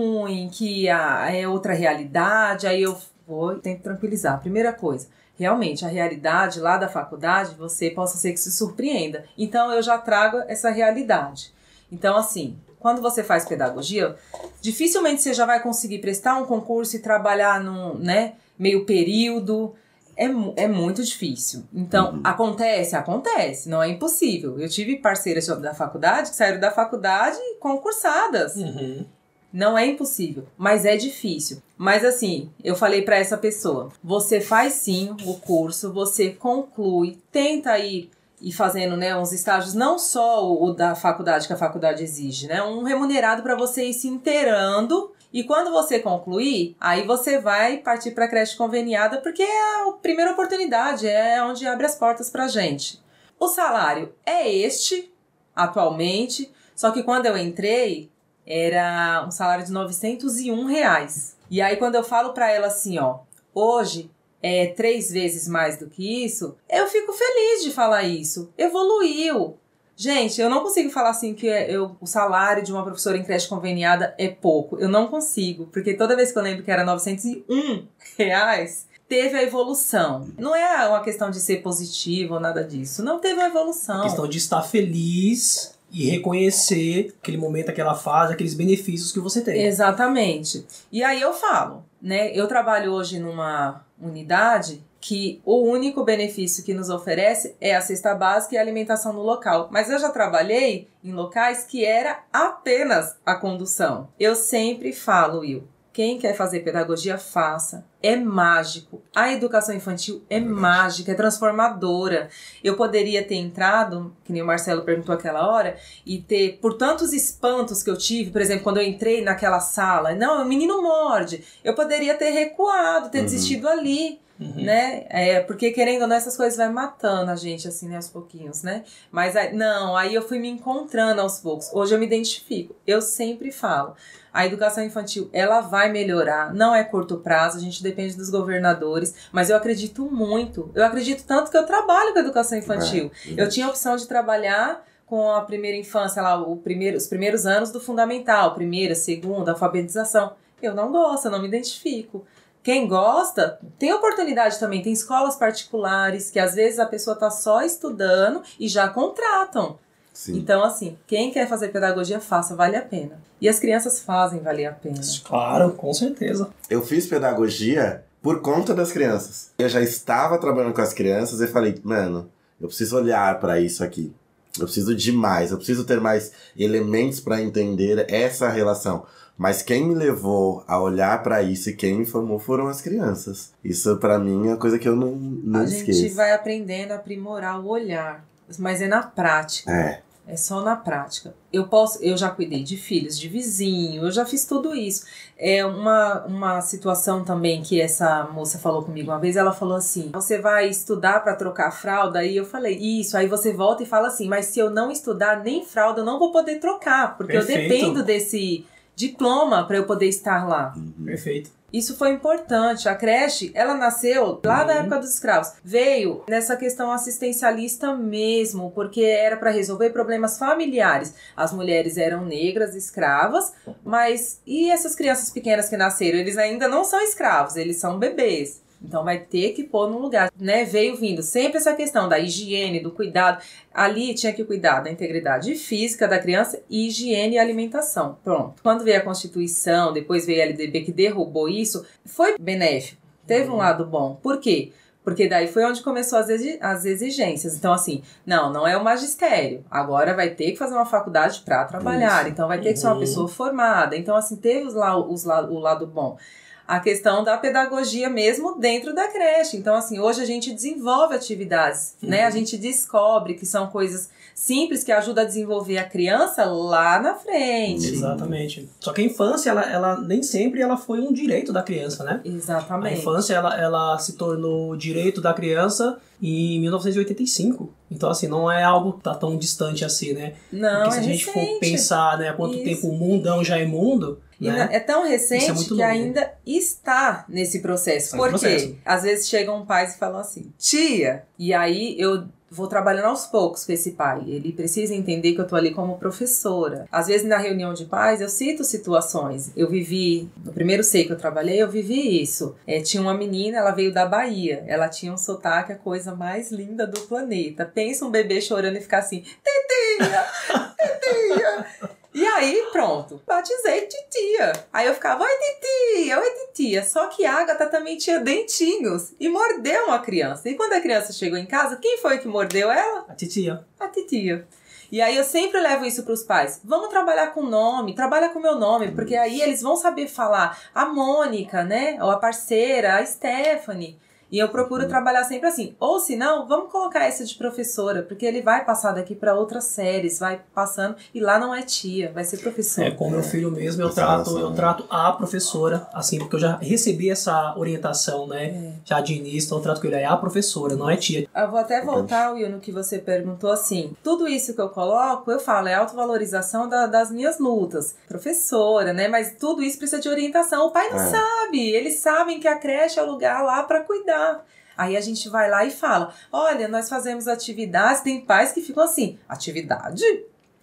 Speaker 4: que a, é outra realidade. Aí eu vou e tento tranquilizar. Primeira coisa realmente a realidade lá da faculdade, você possa ser que se surpreenda. Então eu já trago essa realidade. Então, assim, quando você faz pedagogia, dificilmente você já vai conseguir prestar um concurso e trabalhar num, né, meio período. é, é muito difícil. Então,
Speaker 2: Uhum.
Speaker 4: acontece? Acontece. Não é impossível. Eu tive parceiras da faculdade que saíram da faculdade concursadas.
Speaker 3: Uhum.
Speaker 4: Não é impossível, mas é difícil. Mas assim, eu falei pra essa pessoa: você faz sim o curso, você conclui, tenta ir ir fazendo, né, uns estágios não só o, da faculdade que a faculdade exige, né, um remunerado pra você ir se inteirando. E quando você concluir, aí você vai partir pra creche conveniada, porque é a primeira oportunidade, é onde abre as portas pra gente. O salário é este atualmente, só que quando eu entrei, era um salário de 901 reais. E aí quando eu falo pra ela assim, ó, hoje é três vezes mais do que isso, eu fico feliz de falar isso. Evoluiu. Gente, eu não consigo falar assim que é- eu, o salário de uma professora em creche conveniada é pouco. Eu não consigo, porque toda vez que eu lembro que era 901 reais, teve a evolução. Não é uma questão de ser positivo ou nada disso. Não teve uma evolução.
Speaker 3: questão de estar feliz e reconhecer aquele momento, aquela fase, aqueles benefícios que você tem.
Speaker 4: Exatamente. E aí eu falo, né? Eu trabalho hoje numa unidade que o único benefício que nos oferece é a cesta básica e a alimentação no local. Mas eu já trabalhei em locais que era apenas a condução. Eu sempre falo, Will, quem quer fazer pedagogia, faça. É mágico. A educação infantil é mágica, é transformadora. Eu poderia ter entrado, que nem o Marcelo perguntou aquela hora, e ter, por tantos espantos que eu tive, por exemplo, quando eu entrei naquela sala, não, o menino morde. Eu poderia ter recuado, ter
Speaker 2: Uhum.
Speaker 4: desistido ali
Speaker 3: Uhum.
Speaker 4: né? É, porque querendo ou não, essas coisas vai matando a gente, assim, né, aos pouquinhos, né? Mas aí- não, aí eu fui me encontrando aos poucos. Hoje eu me identifico. Eu sempre falo. A educação infantil, ela vai melhorar, não é curto prazo, a gente depende dos governadores, mas eu acredito muito. Eu acredito tanto que eu trabalho com educação infantil. Eu tinha a opção de trabalhar com a primeira infância, lá, o primeiro, os primeiros anos do fundamental, primeira, segunda, alfabetização. Eu não gosto, eu não me identifico. Quem gosta, tem oportunidade também. Tem escolas particulares que às vezes a pessoa tá só estudando e já contratam.
Speaker 2: Sim.
Speaker 4: Então, assim, quem quer fazer pedagogia, faça, vale a pena. E as crianças fazem valer a pena.
Speaker 3: Claro, com certeza.
Speaker 2: Eu fiz pedagogia por conta das crianças. Eu já estava trabalhando com as crianças e falei, mano, eu preciso olhar para isso aqui. Eu preciso de mais, eu preciso ter mais elementos para entender essa relação. Mas quem me levou a olhar para isso e quem me formou foram as crianças. Isso para mim é uma coisa que eu não, não
Speaker 4: a
Speaker 2: esqueço.
Speaker 4: gente vai aprendendo a aprimorar o olhar, mas é na prática.
Speaker 2: É,
Speaker 4: É só na prática. Eu posso, eu já cuidei de filhos, de vizinho, eu já fiz tudo isso. É uma, uma situação também que essa moça falou comigo uma vez, ela falou assim: "Você vai estudar para trocar a fralda?" Aí eu falei: "Isso". Aí você volta e fala assim: "Mas se eu não estudar nem fralda, eu não vou poder trocar, porque eu
Speaker 3: Perfeito.
Speaker 4: dependo desse diploma para eu poder estar lá".
Speaker 3: Perfeito.
Speaker 4: Isso foi importante. A creche, ela nasceu lá na
Speaker 3: Uhum.
Speaker 4: época dos escravos. Veio nessa questão assistencialista mesmo, porque era para resolver problemas familiares. As mulheres eram negras, escravas, mas e essas crianças pequenas que nasceram? Eles ainda não são escravos, eles são bebês. Então vai ter que pôr no lugar, né? Veio vindo sempre essa questão da higiene, do cuidado. Ali tinha que cuidar da integridade física da criança e higiene e alimentação. Pronto. Quando veio a Constituição, depois veio a LDB que derrubou isso, foi benéfico. Teve um lado bom. Por quê? Porque daí foi onde começou as, exi- as exigências. Então, assim, não, não é o magistério. Agora vai ter que fazer uma faculdade para trabalhar. Então, vai ter que ser uma
Speaker 3: Uhum.
Speaker 4: pessoa formada. Então, assim, teve os lá, os lá, o lado bom a questão da pedagogia mesmo dentro da creche. Então, assim, hoje a gente desenvolve atividades, né? A gente descobre que são coisas simples que ajudam a desenvolver a criança lá na frente.
Speaker 3: Exatamente. Só que a infância, ela, ela nem sempre ela foi um direito da criança, né? A
Speaker 4: Exatamente.
Speaker 3: infância, ela, ela se tornou direito da criança em 1985. Então, assim, não é algo que tá tão distante assim, né?
Speaker 4: Não,
Speaker 3: Porque se
Speaker 4: é
Speaker 3: a gente for
Speaker 4: recente.
Speaker 3: pensar, né, há quanto
Speaker 4: Isso.
Speaker 3: tempo o mundão já é mundo, né?
Speaker 4: é tão recente
Speaker 3: Isso é
Speaker 4: que
Speaker 3: novo.
Speaker 4: ainda está nesse processo. Por quê? Às vezes chegam pais e falam assim, tia, e aí eu vou trabalhando aos poucos com esse pai. Ele precisa entender que eu tô ali como professora. Às vezes na reunião de pais eu cito situações. Eu vivi, no primeiro sei que eu trabalhei, eu vivi isso. É, tinha uma menina, ela veio da Bahia. Ela tinha um sotaque, a coisa mais linda do planeta. Pensa um bebê chorando e ficar assim, tetinha, tetinha. E aí, pronto, batizei titia. Aí eu ficava, oi titia, oi titia. Só que a Agatha também tinha dentinhos e mordeu uma criança. E quando a criança chegou em casa, quem foi que mordeu ela?
Speaker 3: A titia.
Speaker 4: A titia. E aí eu sempre levo isso para os pais. Vamos trabalhar com nome, trabalha com meu nome, porque aí eles vão saber falar a Mônica, né? Ou a parceira, a Stephanie. E eu procuro trabalhar sempre assim. Ou se não, vamos colocar essa de professora, porque ele vai passar daqui para outras séries, vai passando e lá não é tia, vai ser professora.
Speaker 3: É, com meu filho mesmo, eu trato, eu trato a professora, assim, porque eu já recebi essa orientação, né?
Speaker 4: É.
Speaker 3: Já de início, então eu trato com ele, é a professora, não é tia.
Speaker 4: Eu vou até voltar, Will, no que você perguntou, assim, tudo isso que eu coloco, eu falo, é autovalorização da- das minhas lutas. Professora, né? Mas tudo isso precisa de orientação. O pai não
Speaker 2: É.
Speaker 4: sabe, eles sabem que a creche é o lugar lá para cuidar. Aí a gente vai lá e fala, olha, nós fazemos atividades, tem pais que ficam assim, atividade?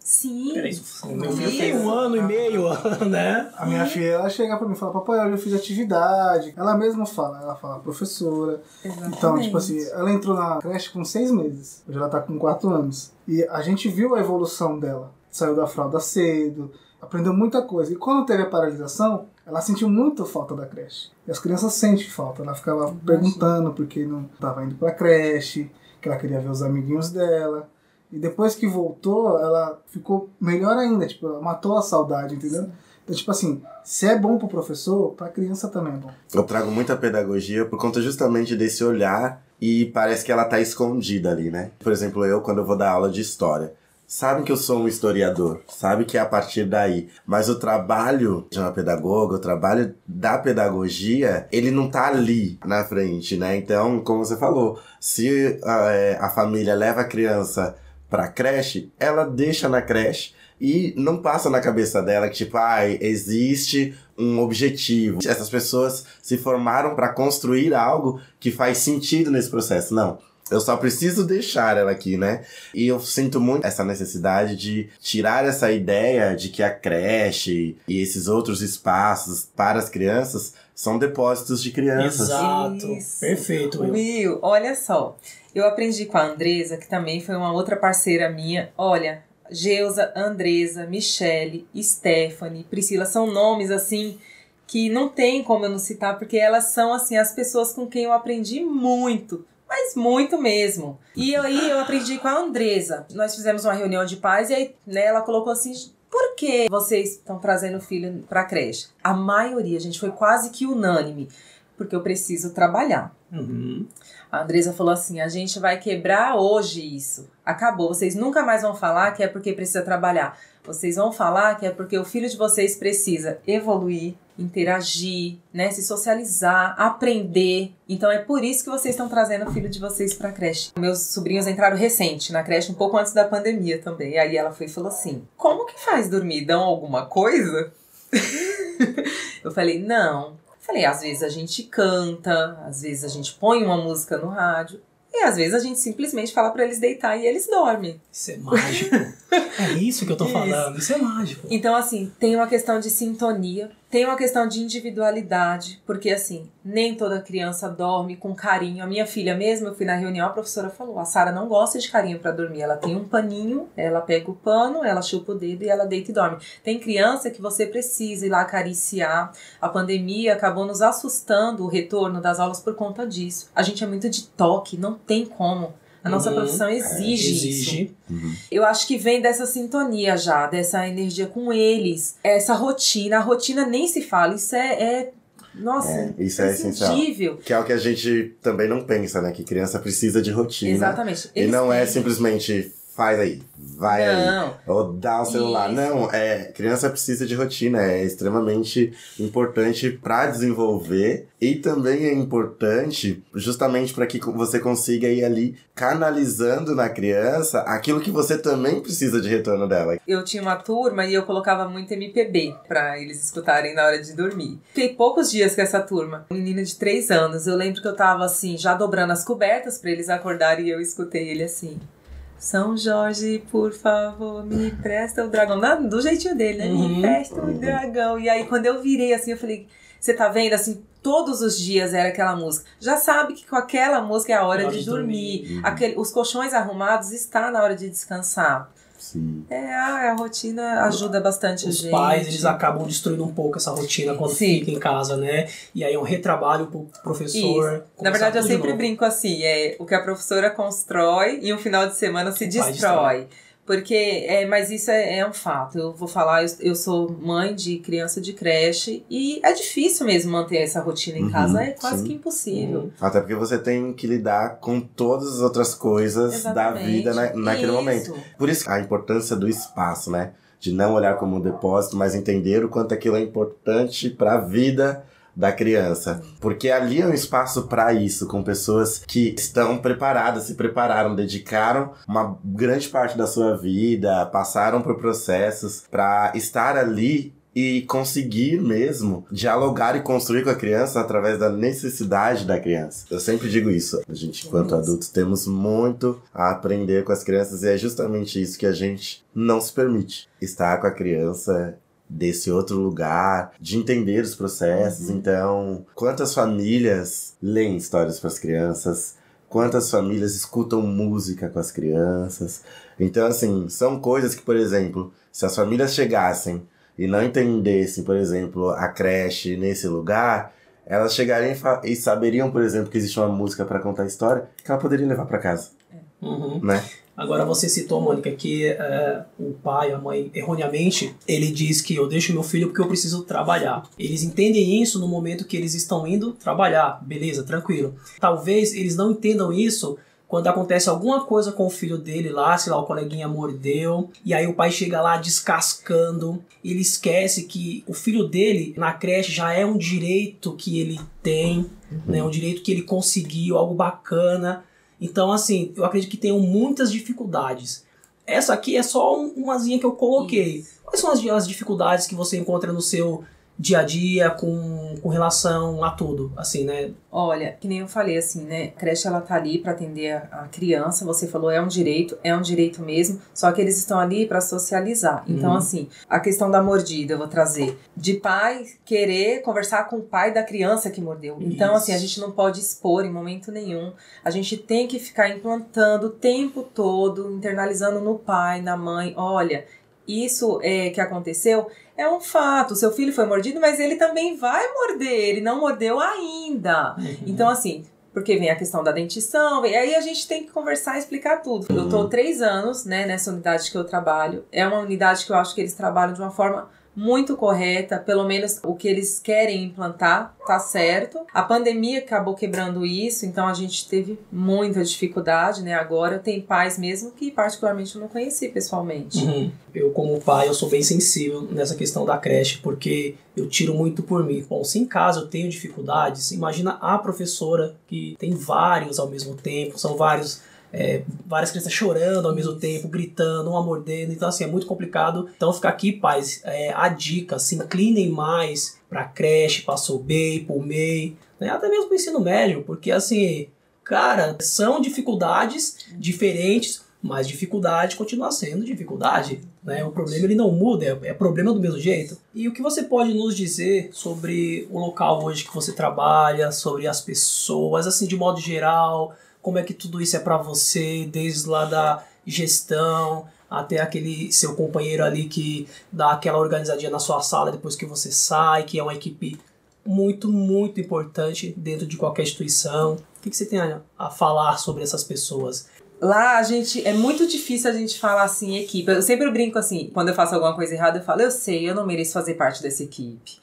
Speaker 4: Sim.
Speaker 3: Peraí, meu filho tem um ano e meio, né?
Speaker 1: A minha filha, ela chega pra mim e fala, papai, hoje eu fiz atividade. Ela mesma fala, ela fala, professora.
Speaker 4: Exatamente.
Speaker 1: Então, tipo assim, ela entrou na creche com seis meses. Hoje ela tá com quatro anos. E a gente viu a evolução dela. Saiu da fralda cedo, aprendeu muita coisa. E quando teve a paralisação, ela sentiu muito falta da creche. E as crianças sentem falta. Ela ficava perguntando por que não tava indo pra creche, que ela queria ver os amiguinhos dela. E depois que voltou, ela ficou melhor ainda, tipo, ela matou a saudade, entendeu? Então, tipo assim, se é bom pro professor, pra criança também é bom.
Speaker 2: Eu trago muita pedagogia por conta justamente desse olhar e parece que ela tá escondida ali, né? Por exemplo, eu, quando eu vou dar aula de história, sabem que eu sou um historiador, sabe que é a partir daí. Mas o trabalho de uma pedagoga, o trabalho da pedagogia, ele não tá ali na frente, né? Então, como você falou, se ah, é, a família leva a criança pra creche, ela deixa na creche e não passa na cabeça dela que, tipo, ai, existe um objetivo. Essas pessoas se formaram para construir algo que faz sentido nesse processo. Não. Eu só preciso deixar ela aqui, né? E eu sinto muito essa necessidade de tirar essa ideia de que a creche e esses outros espaços para as crianças são depósitos de crianças.
Speaker 3: Exato.
Speaker 4: Isso.
Speaker 3: Perfeito, Will.
Speaker 4: Will, olha só. Eu aprendi com a Andresa, que também foi uma outra parceira minha. Olha, Geusa, Andresa, Michele, Stephanie, Priscila, são nomes assim que não tem como eu não citar, porque elas são assim as pessoas com quem eu aprendi muito. Mas muito mesmo. E aí eu aprendi com a Andresa. Nós fizemos uma reunião de pais e aí né, ela colocou assim: por que vocês estão trazendo o filho pra creche? A maioria, gente, foi quase que unânime. Porque eu preciso trabalhar.
Speaker 3: Uhum.
Speaker 4: A Andresa falou assim: a gente vai quebrar hoje isso. Acabou. Vocês nunca mais vão falar que é porque precisa trabalhar. Vocês vão falar que é porque o filho de vocês precisa evoluir, interagir, né, se socializar, aprender. Então é por isso que vocês estão trazendo o filho de vocês para a creche. Meus sobrinhos entraram recente na creche, um pouco antes da pandemia também. Aí ela foi e falou assim: "Como que faz dormir? Dão alguma coisa?" Eu falei: "Não, Falei, às vezes a gente canta, às vezes a gente põe uma música no rádio, e às vezes a gente simplesmente fala pra eles deitar e eles dormem.
Speaker 3: Isso é mágico. é isso que eu tô
Speaker 4: Isso.
Speaker 3: falando. Isso é mágico.
Speaker 4: Então, assim, tem uma questão de sintonia, tem uma questão de individualidade, porque, assim, nem toda criança dorme com carinho. A minha filha mesmo, eu fui na reunião, a professora falou: a Sara não gosta de carinho pra dormir. Ela tem um paninho, ela pega o pano, ela chupa o dedo e ela deita e dorme. Tem criança que você precisa ir lá acariciar. A pandemia acabou nos assustando o retorno das aulas por conta disso. A gente é muito de toque, não tem como. A nossa
Speaker 3: Uhum.
Speaker 4: profissão exige, isso.
Speaker 3: Exige.
Speaker 4: Eu acho que vem dessa sintonia já, dessa energia com eles, essa rotina. A rotina nem se fala, isso é. é- nossa,
Speaker 2: É, isso é essencial.
Speaker 4: imprescindível.
Speaker 2: Que é o que a gente também não pensa, né? Que criança precisa de rotina.
Speaker 4: Exatamente.
Speaker 2: E
Speaker 4: Eles
Speaker 2: não é
Speaker 4: têm.
Speaker 2: simplesmente faz aí, vai aí.
Speaker 4: Não.
Speaker 2: Ou dá o celular.
Speaker 4: Isso.
Speaker 2: Não, é, criança precisa de rotina, é extremamente importante para desenvolver e também é importante justamente para que você consiga ir ali canalizando na criança aquilo que você também precisa de retorno dela.
Speaker 4: Eu tinha uma turma e eu colocava muito MPB pra eles escutarem na hora de dormir. Fiquei poucos dias com essa turma. Menina de 3 anos. Eu lembro que eu tava assim, já dobrando as cobertas pra eles acordarem e eu escutei ele assim. São Jorge, por favor, me empresta o dragão. Na- Do jeitinho dele, né? Me
Speaker 3: Uhum.
Speaker 4: empresta o dragão. E aí, quando eu virei assim, eu falei: Você tá vendo? Assim, todos os dias era aquela música. Já sabe que com aquela música é a hora,
Speaker 3: É hora
Speaker 4: de,
Speaker 3: de
Speaker 4: dormir.
Speaker 2: dormir.
Speaker 4: Aquele, os colchões arrumados está na hora de descansar.
Speaker 2: Sim.
Speaker 4: É, a, a rotina ajuda bastante a
Speaker 3: Os
Speaker 4: gente.
Speaker 3: pais, eles acabam destruindo um pouco essa rotina quando
Speaker 4: Sim.
Speaker 3: fica em casa, né? E aí é um retrabalho pro professor.
Speaker 4: Na verdade, eu sempre
Speaker 3: novo.
Speaker 4: brinco assim, é o que a professora constrói e um final de semana se
Speaker 3: O pai
Speaker 4: destrói. Porque, é, mas isso é, é um fato. Eu vou falar, eu, eu sou mãe de criança de creche e é difícil mesmo manter essa rotina em
Speaker 2: Uhum,
Speaker 4: casa. É quase
Speaker 2: sim.
Speaker 4: que impossível.
Speaker 2: Até porque você tem que lidar com todas as outras coisas da
Speaker 4: Exatamente.
Speaker 2: vida na- naquele
Speaker 4: Isso.
Speaker 2: momento. Por isso a importância do espaço, né? De não olhar como um depósito, mas entender o quanto aquilo é importante para a vida da criança. Porque ali é um espaço para isso, com pessoas que estão preparadas, se prepararam, dedicaram uma grande parte da sua vida, passaram por processos para estar ali e conseguir mesmo dialogar e construir com a criança através da necessidade da criança. Eu sempre digo isso. A gente, enquanto
Speaker 4: Isso.
Speaker 2: adultos, temos muito a aprender com as crianças e é justamente isso que a gente não se permite. Estar com a criança desse outro lugar, de entender os processos. Então, quantas famílias leem histórias para as crianças? Quantas famílias escutam música com as crianças? Então, assim, são coisas que, por exemplo, se as famílias chegassem e não entendessem, por exemplo, a creche nesse lugar, elas chegariam e e saberiam, por exemplo, que existe uma música para contar história que ela poderia levar para casa,
Speaker 3: Uhum.
Speaker 2: né?
Speaker 3: Agora você citou, Mônica, que é, o pai, a mãe, erroneamente, ele diz que eu deixo meu filho porque eu preciso trabalhar. Eles entendem isso no momento que eles estão indo trabalhar, beleza, tranquilo. Talvez eles não entendam isso quando acontece alguma coisa com o filho dele lá, sei lá, o coleguinha mordeu, e aí o pai chega lá descascando, ele esquece que o filho dele na creche já é um direito que ele tem, né, um direito que ele conseguiu, algo bacana. Então, assim, eu acredito que tenham muitas dificuldades. Essa aqui é só um- umazinha que eu coloquei. Quais são as, as dificuldades que você encontra no seu dia a dia com, com relação a tudo, assim, né?
Speaker 4: Olha, que nem eu falei assim, né? A creche ela tá ali para atender a, a criança. Você falou é um direito, é um direito mesmo. Só que eles estão ali para socializar. Então,
Speaker 3: Uhum.
Speaker 4: assim, a questão da mordida eu vou trazer de pai querer conversar com o pai da criança que mordeu. Então,
Speaker 3: Isso.
Speaker 4: assim, a gente não pode expor em momento nenhum. A gente tem que ficar implantando o tempo todo, internalizando no pai, na mãe. Olha, isso é que aconteceu é um fato. Seu filho foi mordido, mas ele também vai morder. Ele não mordeu ainda. Então, assim, porque vem a questão da dentição, e aí a gente tem que conversar e explicar tudo. Eu tô três anos, né, nessa unidade que eu trabalho. É uma unidade que eu acho que eles trabalham de uma forma muito correta, pelo menos o que eles querem implantar, tá certo. A pandemia acabou quebrando isso, então a gente teve muita dificuldade, né? Agora tem pais mesmo que particularmente eu não conheci pessoalmente.
Speaker 3: Uhum. Eu, como pai, eu sou bem sensível nessa questão da creche, porque eu tiro muito por mim. Bom, se em casa eu tenho dificuldades, imagina a professora que tem vários ao mesmo tempo, são vários. É, várias crianças chorando ao mesmo tempo, gritando, uma mordendo, então assim, é muito complicado. Então fica aqui, pais, é, a dica, se inclinem mais pra creche, pra SOBEI, pro MEI, né? até mesmo pro ensino médio, porque assim, cara, são dificuldades diferentes, mas dificuldade continua sendo dificuldade. Né? O problema ele não muda, é, é problema do mesmo jeito. E o que você pode nos dizer sobre o local hoje que você trabalha, sobre as pessoas, assim, de modo geral, como é que tudo isso é para você, desde lá da gestão até aquele seu companheiro ali que dá aquela organizadinha na sua sala depois que você sai, que é uma equipe muito, muito importante dentro de qualquer instituição. O que, que você tem a, a falar sobre essas pessoas?
Speaker 4: Lá a gente é muito difícil a gente falar assim equipe. Eu sempre brinco assim, quando eu faço alguma coisa errada, eu falo, eu sei, eu não mereço fazer parte dessa equipe.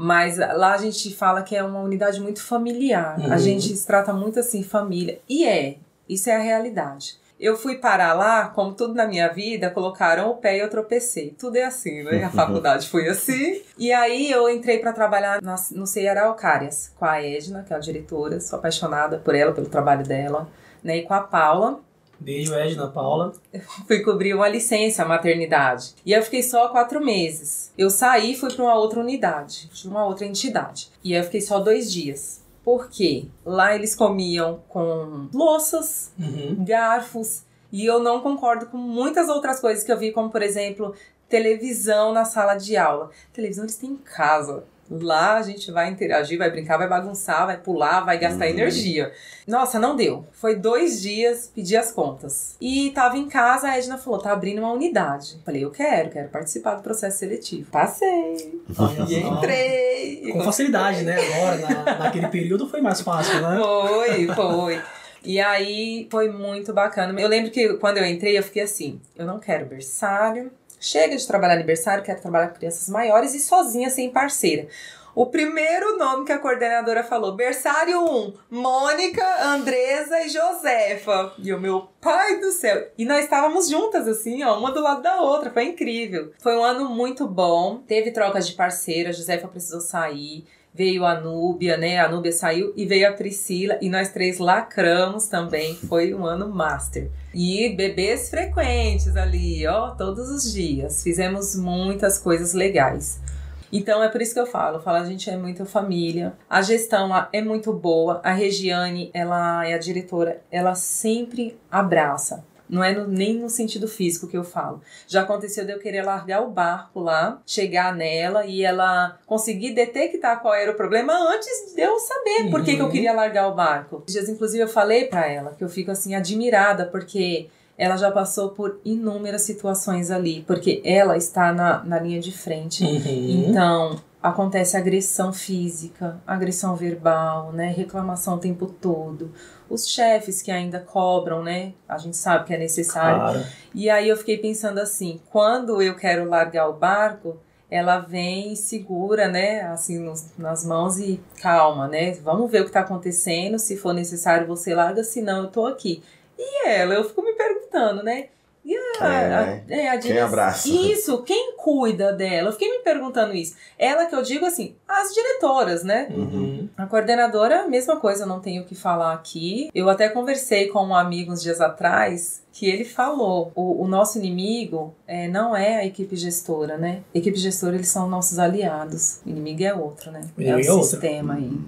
Speaker 4: Mas lá a gente fala que é uma unidade muito familiar.
Speaker 3: Uhum.
Speaker 4: A gente se trata muito assim, família. E é, isso é a realidade. Eu fui parar lá, como tudo na minha vida, colocaram o pé e eu tropecei. Tudo é assim, né? A faculdade foi assim. E aí eu entrei para trabalhar na, no Ceará Alcárias, com a Edna, que é a diretora. Sou apaixonada por ela, pelo trabalho dela. Né? E com a Paula,
Speaker 3: Beijo, Edna, Paula.
Speaker 4: fui cobrir uma licença maternidade. E eu fiquei só quatro meses. Eu saí e fui para uma outra unidade, de uma outra entidade. E eu fiquei só dois dias. Por quê? Lá eles comiam com louças,
Speaker 3: Uhum.
Speaker 4: garfos. E eu não concordo com muitas outras coisas que eu vi, como por exemplo, televisão na sala de aula. Televisão eles têm em casa. Lá a gente vai interagir, vai brincar, vai bagunçar, vai pular, vai gastar
Speaker 2: Uhum.
Speaker 4: energia. Nossa, não deu. Foi dois dias, pedi as contas. E tava em casa, a Edna falou: tá abrindo uma unidade. Falei, eu quero, quero participar do processo seletivo. Passei. E entrei.
Speaker 3: Com facilidade, né? Agora, na- naquele período foi mais fácil, né?
Speaker 4: Foi, foi. E aí foi muito bacana. Eu lembro que quando eu entrei, eu fiquei assim: eu não quero berçário. Chega de trabalhar aniversário, quero trabalhar com crianças maiores e sozinha, sem parceira. O primeiro nome que a coordenadora falou, berçário 1, Mônica, Andresa e Josefa. E o meu pai do céu. E nós estávamos juntas, assim, ó, uma do lado da outra. Foi incrível. Foi um ano muito bom. Teve trocas de parceira, a Josefa precisou sair. Veio a Núbia, né? A Núbia saiu e veio a Priscila. E nós três lacramos também. Foi um ano master. E bebês frequentes ali, ó, todos os dias. Fizemos muitas coisas legais. Então é por isso que eu falo, falo, a gente é muito família. A gestão é muito boa. A Regiane, ela é a diretora, ela sempre abraça. Não é no- nem no sentido físico que eu falo. Já aconteceu de eu querer largar o barco lá, chegar nela e ela conseguir detectar qual era o problema antes de eu saber por que, que eu
Speaker 3: Uhum.
Speaker 4: queria largar o barco. Dias, inclusive, eu falei pra ela que eu fico assim admirada porque ela já passou por inúmeras situações ali, porque ela está na, na linha de frente.
Speaker 3: Uhum.
Speaker 4: Então, acontece agressão física, agressão verbal, né? Reclamação o tempo todo. Os chefes que ainda cobram, né? A gente sabe que é necessário.
Speaker 3: Claro.
Speaker 4: E aí eu fiquei pensando assim, quando eu quero largar o barco, ela vem e segura, né, assim, nos- nas mãos e calma, né? Vamos ver o que tá acontecendo, se for necessário você larga, se não eu tô aqui. E ela, eu fico me perguntando, né? E a,
Speaker 2: É,
Speaker 4: a-
Speaker 2: né?
Speaker 4: é, a
Speaker 2: Quem abraça?
Speaker 4: Isso, quem cuida dela? Eu fiquei me perguntando isso. Ela que eu digo assim, as diretoras, né?
Speaker 3: Uhum.
Speaker 4: A coordenadora, mesma coisa, eu não tenho o que falar aqui. Eu até conversei com um amigo uns dias atrás que ele falou: o, o nosso inimigo é, não é a equipe gestora, né? A equipe gestora, eles são nossos aliados. O inimigo é outro, né?
Speaker 3: O
Speaker 4: É o
Speaker 3: é outro.
Speaker 4: sistema aí.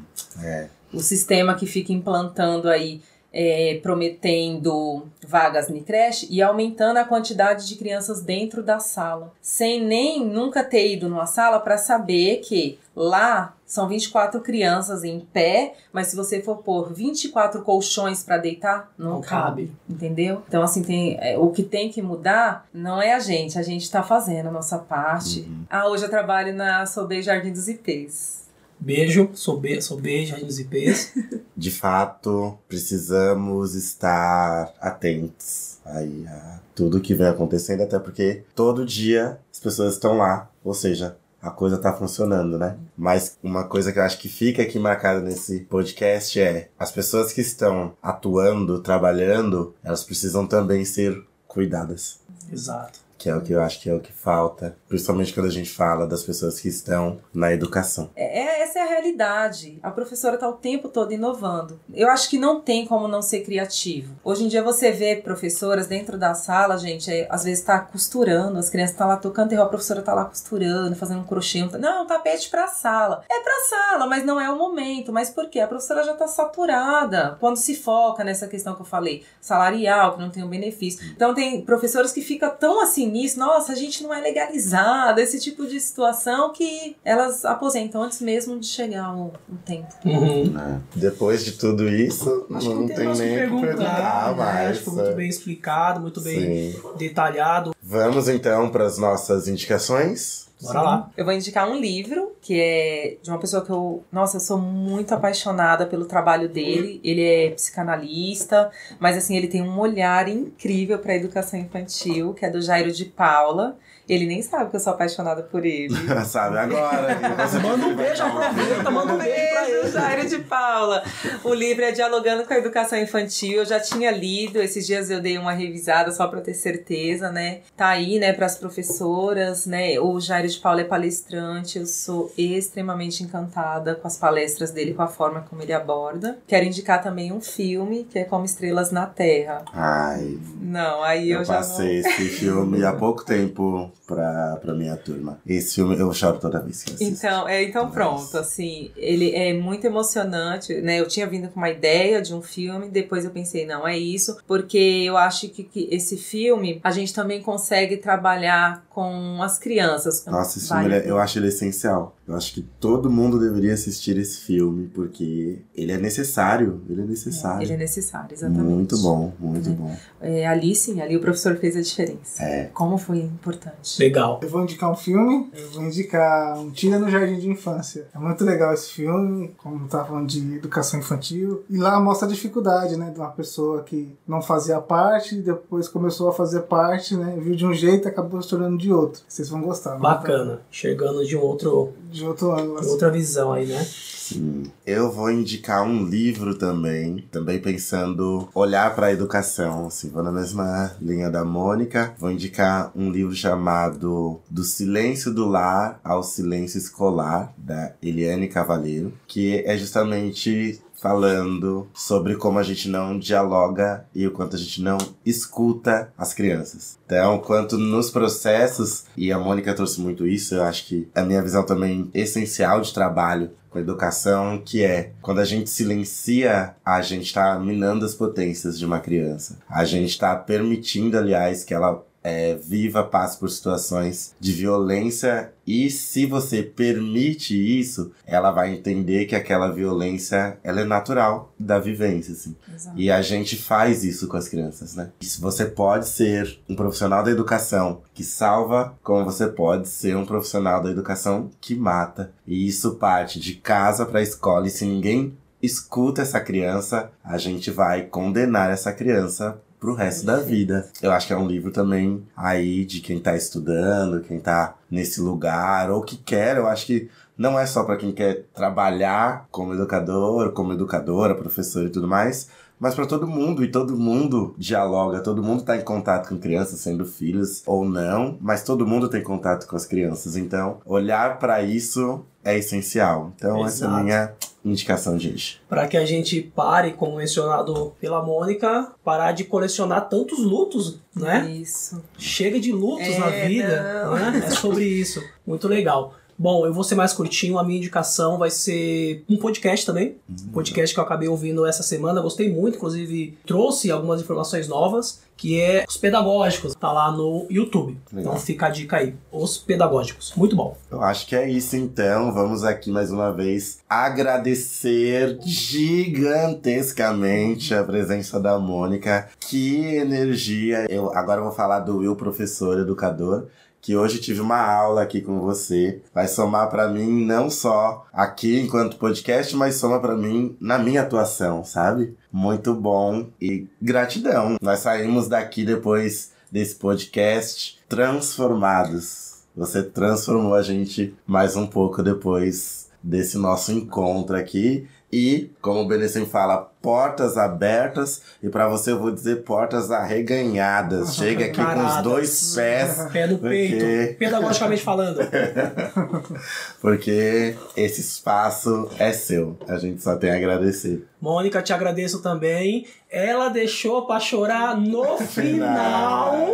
Speaker 2: É.
Speaker 4: O sistema que fica implantando aí. É, prometendo vagas em creche e aumentando a quantidade de crianças dentro da sala, sem nem nunca ter ido numa sala para saber que lá são 24 crianças em pé, mas se você for pôr 24 colchões para deitar, não,
Speaker 3: Não
Speaker 4: cabe.
Speaker 3: cabe.
Speaker 4: Entendeu? Então, assim, tem, é, o que tem que mudar não é a gente, a gente tá fazendo a nossa parte.
Speaker 2: Uhum.
Speaker 4: Ah, hoje eu trabalho na Sobei Jardim dos Ipês.
Speaker 3: Beijo, sou, be sou beijo, Jardim dos IPs.
Speaker 2: De fato, precisamos estar atentos aí a tudo que vem acontecendo, até porque todo dia as pessoas estão lá, ou seja, a coisa tá funcionando, né? Mas uma coisa que eu acho que fica aqui marcada nesse podcast é as pessoas que estão atuando, trabalhando, elas precisam também ser cuidadas.
Speaker 3: Exato.
Speaker 2: Que é o que eu acho que é o que falta, principalmente quando a gente fala das pessoas que estão na educação.
Speaker 4: É, é- essa é a realidade. A professora tá o tempo todo inovando. Eu acho que não tem como não ser criativo. Hoje em dia você vê professoras dentro da sala, gente, é, às vezes tá costurando, as crianças estão lá tocando terror, a professora tá lá costurando, fazendo um crochê. Não, um tapete pra sala. É pra sala, mas não é o momento. Mas por quê? A professora já tá saturada. Quando se foca nessa questão que eu falei, salarial, que não tem um benefício. Então tem professoras que ficam tão assim nisso, nossa, a gente não é legalizada, esse tipo de situação que elas aposentam antes mesmo de chegar o, o tempo.
Speaker 3: Uhum.
Speaker 2: né? Depois de tudo isso,
Speaker 3: Acho que
Speaker 2: não tem
Speaker 3: que
Speaker 2: nem o que perguntar
Speaker 3: né?
Speaker 2: mais.
Speaker 3: Acho que foi muito bem explicado, muito bem
Speaker 2: Sim.
Speaker 3: detalhado.
Speaker 2: Vamos então para as nossas indicações.
Speaker 3: Bora lá.
Speaker 4: Eu vou indicar um livro que é de uma pessoa que eu, nossa, eu sou muito apaixonada pelo trabalho dele. Ele é psicanalista, mas assim, ele tem um olhar incrível para educação infantil, que é do Jairo de Paula. Ele nem sabe que eu sou apaixonada por ele.
Speaker 2: Sabe agora? você
Speaker 3: Manda um beijo, aproveita, manda um beijo pra ele.
Speaker 4: Jairo de Paula. O livro é Dialogando com a Educação Infantil. Eu já tinha lido, esses dias eu dei uma revisada só para ter certeza, né? Tá aí, né, para as professoras, né? O Jairo de Paula é palestrante, eu sou extremamente encantada com as palestras dele, com a forma como ele aborda. Quero indicar também um filme que é Como Estrelas na Terra.
Speaker 2: Ai,
Speaker 4: Não, aí eu,
Speaker 2: eu
Speaker 4: já
Speaker 2: passei esse filme há pouco tempo pra, pra minha turma. Esse filme eu choro toda vez que assisto.
Speaker 4: Então, é, então pronto, assim, ele é muito emocionante, né? Eu tinha vindo com uma ideia de um filme, depois eu pensei, não, é isso, porque eu acho que, que esse filme a gente também consegue trabalhar com as crianças.
Speaker 2: Nossa, esse
Speaker 4: Vale
Speaker 2: filme, é- eu acho ele essencial. Eu acho que todo mundo deveria assistir esse filme, porque ele é necessário. Ele é necessário.
Speaker 4: Ele é necessário, exatamente.
Speaker 2: Muito bom, muito bom.
Speaker 4: É, ali sim, ali o professor fez a diferença.
Speaker 2: É.
Speaker 4: Como foi importante.
Speaker 3: Legal.
Speaker 1: Eu vou indicar um filme, eu vou indicar Um Tira no Jardim de Infância. É muito legal esse filme, como tá falando de educação infantil. E lá mostra a dificuldade, né, de uma pessoa que não fazia parte, depois começou a fazer parte, né, viu de um jeito e acabou se tornando de outro. Vocês vão gostar.
Speaker 3: Bacana. Chegando de um outro,
Speaker 1: De outro ângulo.
Speaker 3: de
Speaker 1: assim.
Speaker 3: outra visão aí, né?
Speaker 2: Sim. Eu vou indicar um livro também, também pensando olhar para a educação, assim, vou na mesma linha da Mônica. Vou indicar um livro chamado Do Silêncio do Lar ao Silêncio Escolar, da Eliane Cavaleiro, que é justamente falando sobre como a gente não dialoga e o quanto a gente não escuta as crianças. Então, quanto nos processos, e a Mônica trouxe muito isso, eu acho que a minha visão também essencial de trabalho com educação, que é quando a gente silencia, a gente está minando as potências de uma criança. A gente está permitindo, aliás, que ela é, viva, passe por situações de violência e se você permite isso, ela vai entender que aquela violência ela é natural da vivência, assim.
Speaker 4: Exato.
Speaker 2: E a gente faz isso com as crianças, né? E se você pode ser um profissional da educação que salva, como você pode ser um profissional da educação que mata. E isso parte de casa para escola. E se ninguém escuta essa criança, a gente vai condenar essa criança pro resto da vida. Eu acho que é um livro também aí de quem tá estudando, quem tá nesse lugar ou que quer, eu acho que não é só para quem quer trabalhar como educador, como educadora, professor e tudo mais, mas para todo mundo, e todo mundo dialoga, todo mundo tá em contato com crianças, sendo filhos ou não, mas todo mundo tem contato com as crianças, então olhar para isso é essencial. Então essa é a
Speaker 3: Exato.
Speaker 2: minha indicação de hoje.
Speaker 3: Para que a gente pare, como mencionado pela Mônica, parar de colecionar tantos lutos, né?
Speaker 4: Isso.
Speaker 3: Chega de lutos
Speaker 4: É,
Speaker 3: na vida,
Speaker 4: não.
Speaker 3: né? É sobre isso. Muito legal. Bom, eu vou ser mais curtinho. A minha indicação vai ser um podcast também. Um podcast que eu acabei ouvindo essa semana. Gostei muito, inclusive trouxe algumas informações novas, que é os pedagógicos. Tá lá no YouTube.
Speaker 2: Legal.
Speaker 3: Então fica a dica aí. Os pedagógicos. Muito bom.
Speaker 2: Eu acho que é isso então. Vamos aqui mais uma vez agradecer gigantescamente a presença da Mônica. Que energia! Eu agora eu vou falar do Will, professor, educador. Que hoje tive uma aula aqui com você. Vai somar pra mim não só aqui enquanto podcast, mas soma pra mim na minha atuação, sabe? Muito bom e gratidão. Nós saímos daqui depois desse podcast transformados. Você transformou a gente mais um pouco depois desse nosso encontro aqui. E, como o Benecim fala, portas abertas. E pra você eu vou dizer portas arreganhadas. Chega aqui com os
Speaker 3: Caradas.
Speaker 2: dois pés.
Speaker 3: Pé no
Speaker 2: Porque-
Speaker 3: peito. Pedagogicamente falando.
Speaker 2: Porque esse espaço é seu. A gente só tem a agradecer.
Speaker 3: Mônica, te agradeço também. Ela deixou pra chorar no final,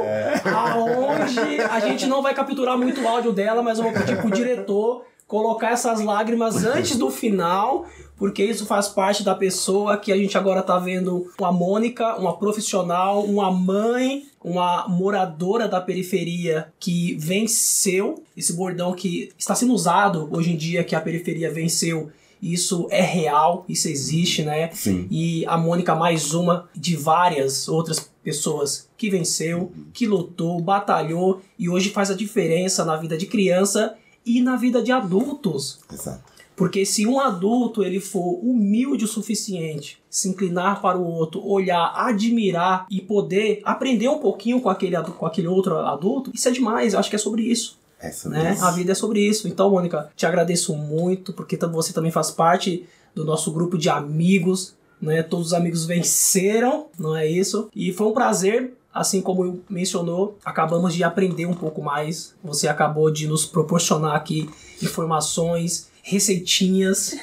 Speaker 3: aonde a gente não vai capturar muito o áudio dela, mas eu vou pedir pro diretor colocar essas lágrimas antes do final, porque isso faz parte da pessoa que a gente agora tá vendo uma Mônica, uma profissional, uma mãe, uma moradora da periferia que venceu esse bordão que está sendo usado hoje em dia que a periferia venceu. Isso é real, isso existe, né?
Speaker 2: Sim.
Speaker 3: E a Mônica, mais uma de várias outras pessoas que venceu, que lutou, batalhou e hoje faz a diferença na vida de criança e na vida de adultos.
Speaker 2: Exato.
Speaker 3: Porque se um adulto ele for humilde o suficiente, se inclinar para o outro, olhar, admirar e poder aprender um pouquinho com aquele, com aquele outro adulto, isso é demais. Eu acho que é sobre isso
Speaker 2: É sobre
Speaker 3: né?
Speaker 2: isso.
Speaker 3: A vida é sobre isso. Então, Mônica, te agradeço muito, porque você também faz parte do nosso grupo de amigos, né? Todos os amigos venceram, não é isso? E foi um prazer, assim como mencionou, acabamos de aprender um pouco mais. Você acabou de nos proporcionar aqui informações, receitinhas,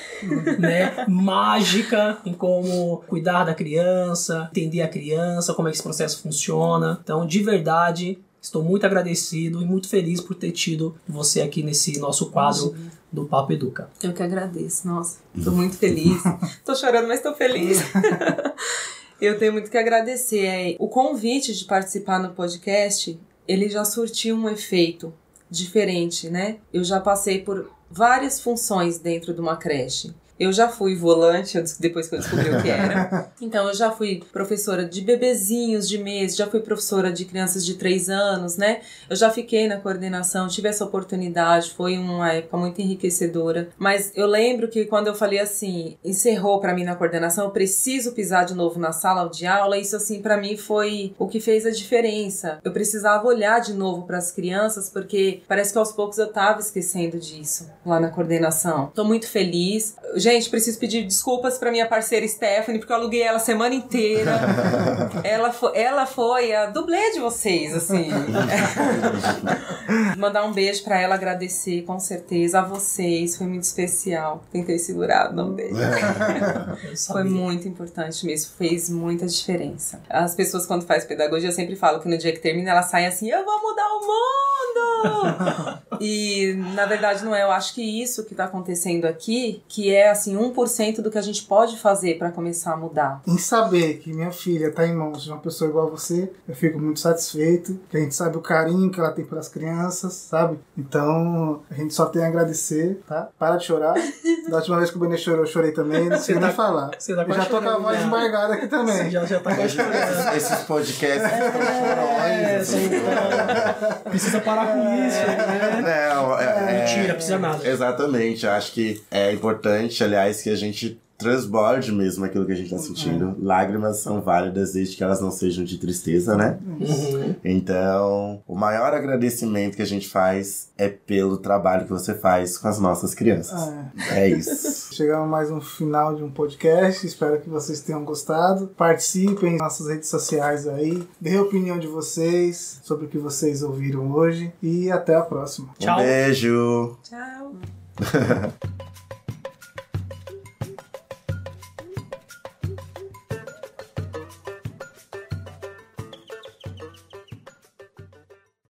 Speaker 3: né? Mágica em como cuidar da criança, entender a criança, como é que esse processo funciona. Então, de verdade, Estou muito agradecido e muito feliz por ter tido você aqui nesse nosso quadro do Papo Educa.
Speaker 4: Eu que agradeço, nossa, tô muito feliz. tô chorando, mas tô feliz. Eu tenho muito que agradecer. É, O convite de participar no podcast, ele já surtiu um efeito diferente, né? Eu já passei por várias funções dentro de uma creche. Eu já fui volante depois que eu descobri o que era. Então, eu já fui professora de bebezinhos de mês, já fui professora de crianças de 3 anos, né? Eu já fiquei na coordenação, tive essa oportunidade, foi uma época muito enriquecedora. Mas eu lembro que quando eu falei assim, encerrou para mim na coordenação, eu preciso pisar de novo na sala de aula, isso assim para mim foi o que fez a diferença. Eu precisava olhar de novo para as crianças, porque parece que aos poucos eu tava esquecendo disso lá na coordenação. Tô muito feliz. Gente, preciso pedir desculpas para minha parceira Stephanie, porque eu aluguei ela a semana inteira. ela, foi, ela foi a dublê de vocês, assim. Mandar um beijo para ela, agradecer com certeza a vocês, foi muito especial. Tentei segurar, não dei. foi muito importante mesmo, fez muita diferença. As pessoas quando faz pedagogia eu sempre falo que no dia que termina elas saem assim, eu vou mudar o mundo! e na verdade não é, eu acho que isso que tá acontecendo aqui, que é assim 1% do que a gente pode fazer para começar a mudar.
Speaker 1: Em saber que minha filha está em mãos de uma pessoa igual a você, eu fico muito satisfeito. Que a gente sabe o carinho que ela tem pelas crianças, sabe? Então a gente só tem a agradecer, tá? Para de chorar. Da última vez que o Benê chorou, eu chorei também, não sei tá, nem falar.
Speaker 3: Você tá
Speaker 1: eu já tô com a voz embargada aqui também. Você
Speaker 3: já, já tá
Speaker 2: esses, esses podcasts
Speaker 3: é, assim. então, Precisa parar com isso, né?
Speaker 2: Não, é,
Speaker 3: é, Mentira, precisa nada.
Speaker 2: Exatamente, acho que é importante, aliás, que a gente transborde mesmo aquilo que a gente tá sentindo. Uhum. Lágrimas são válidas desde que elas não sejam de tristeza, né?
Speaker 3: Uhum.
Speaker 2: Então, o maior agradecimento que a gente faz é pelo trabalho que você faz com as nossas crianças. Ah, é. é isso.
Speaker 1: Chegamos mais um final de um podcast. Espero que vocês tenham gostado. Participem nas nossas redes sociais aí. Dê a opinião de vocês sobre o que vocês ouviram hoje. E até a próxima.
Speaker 2: Tchau. Um beijo.
Speaker 4: Tchau.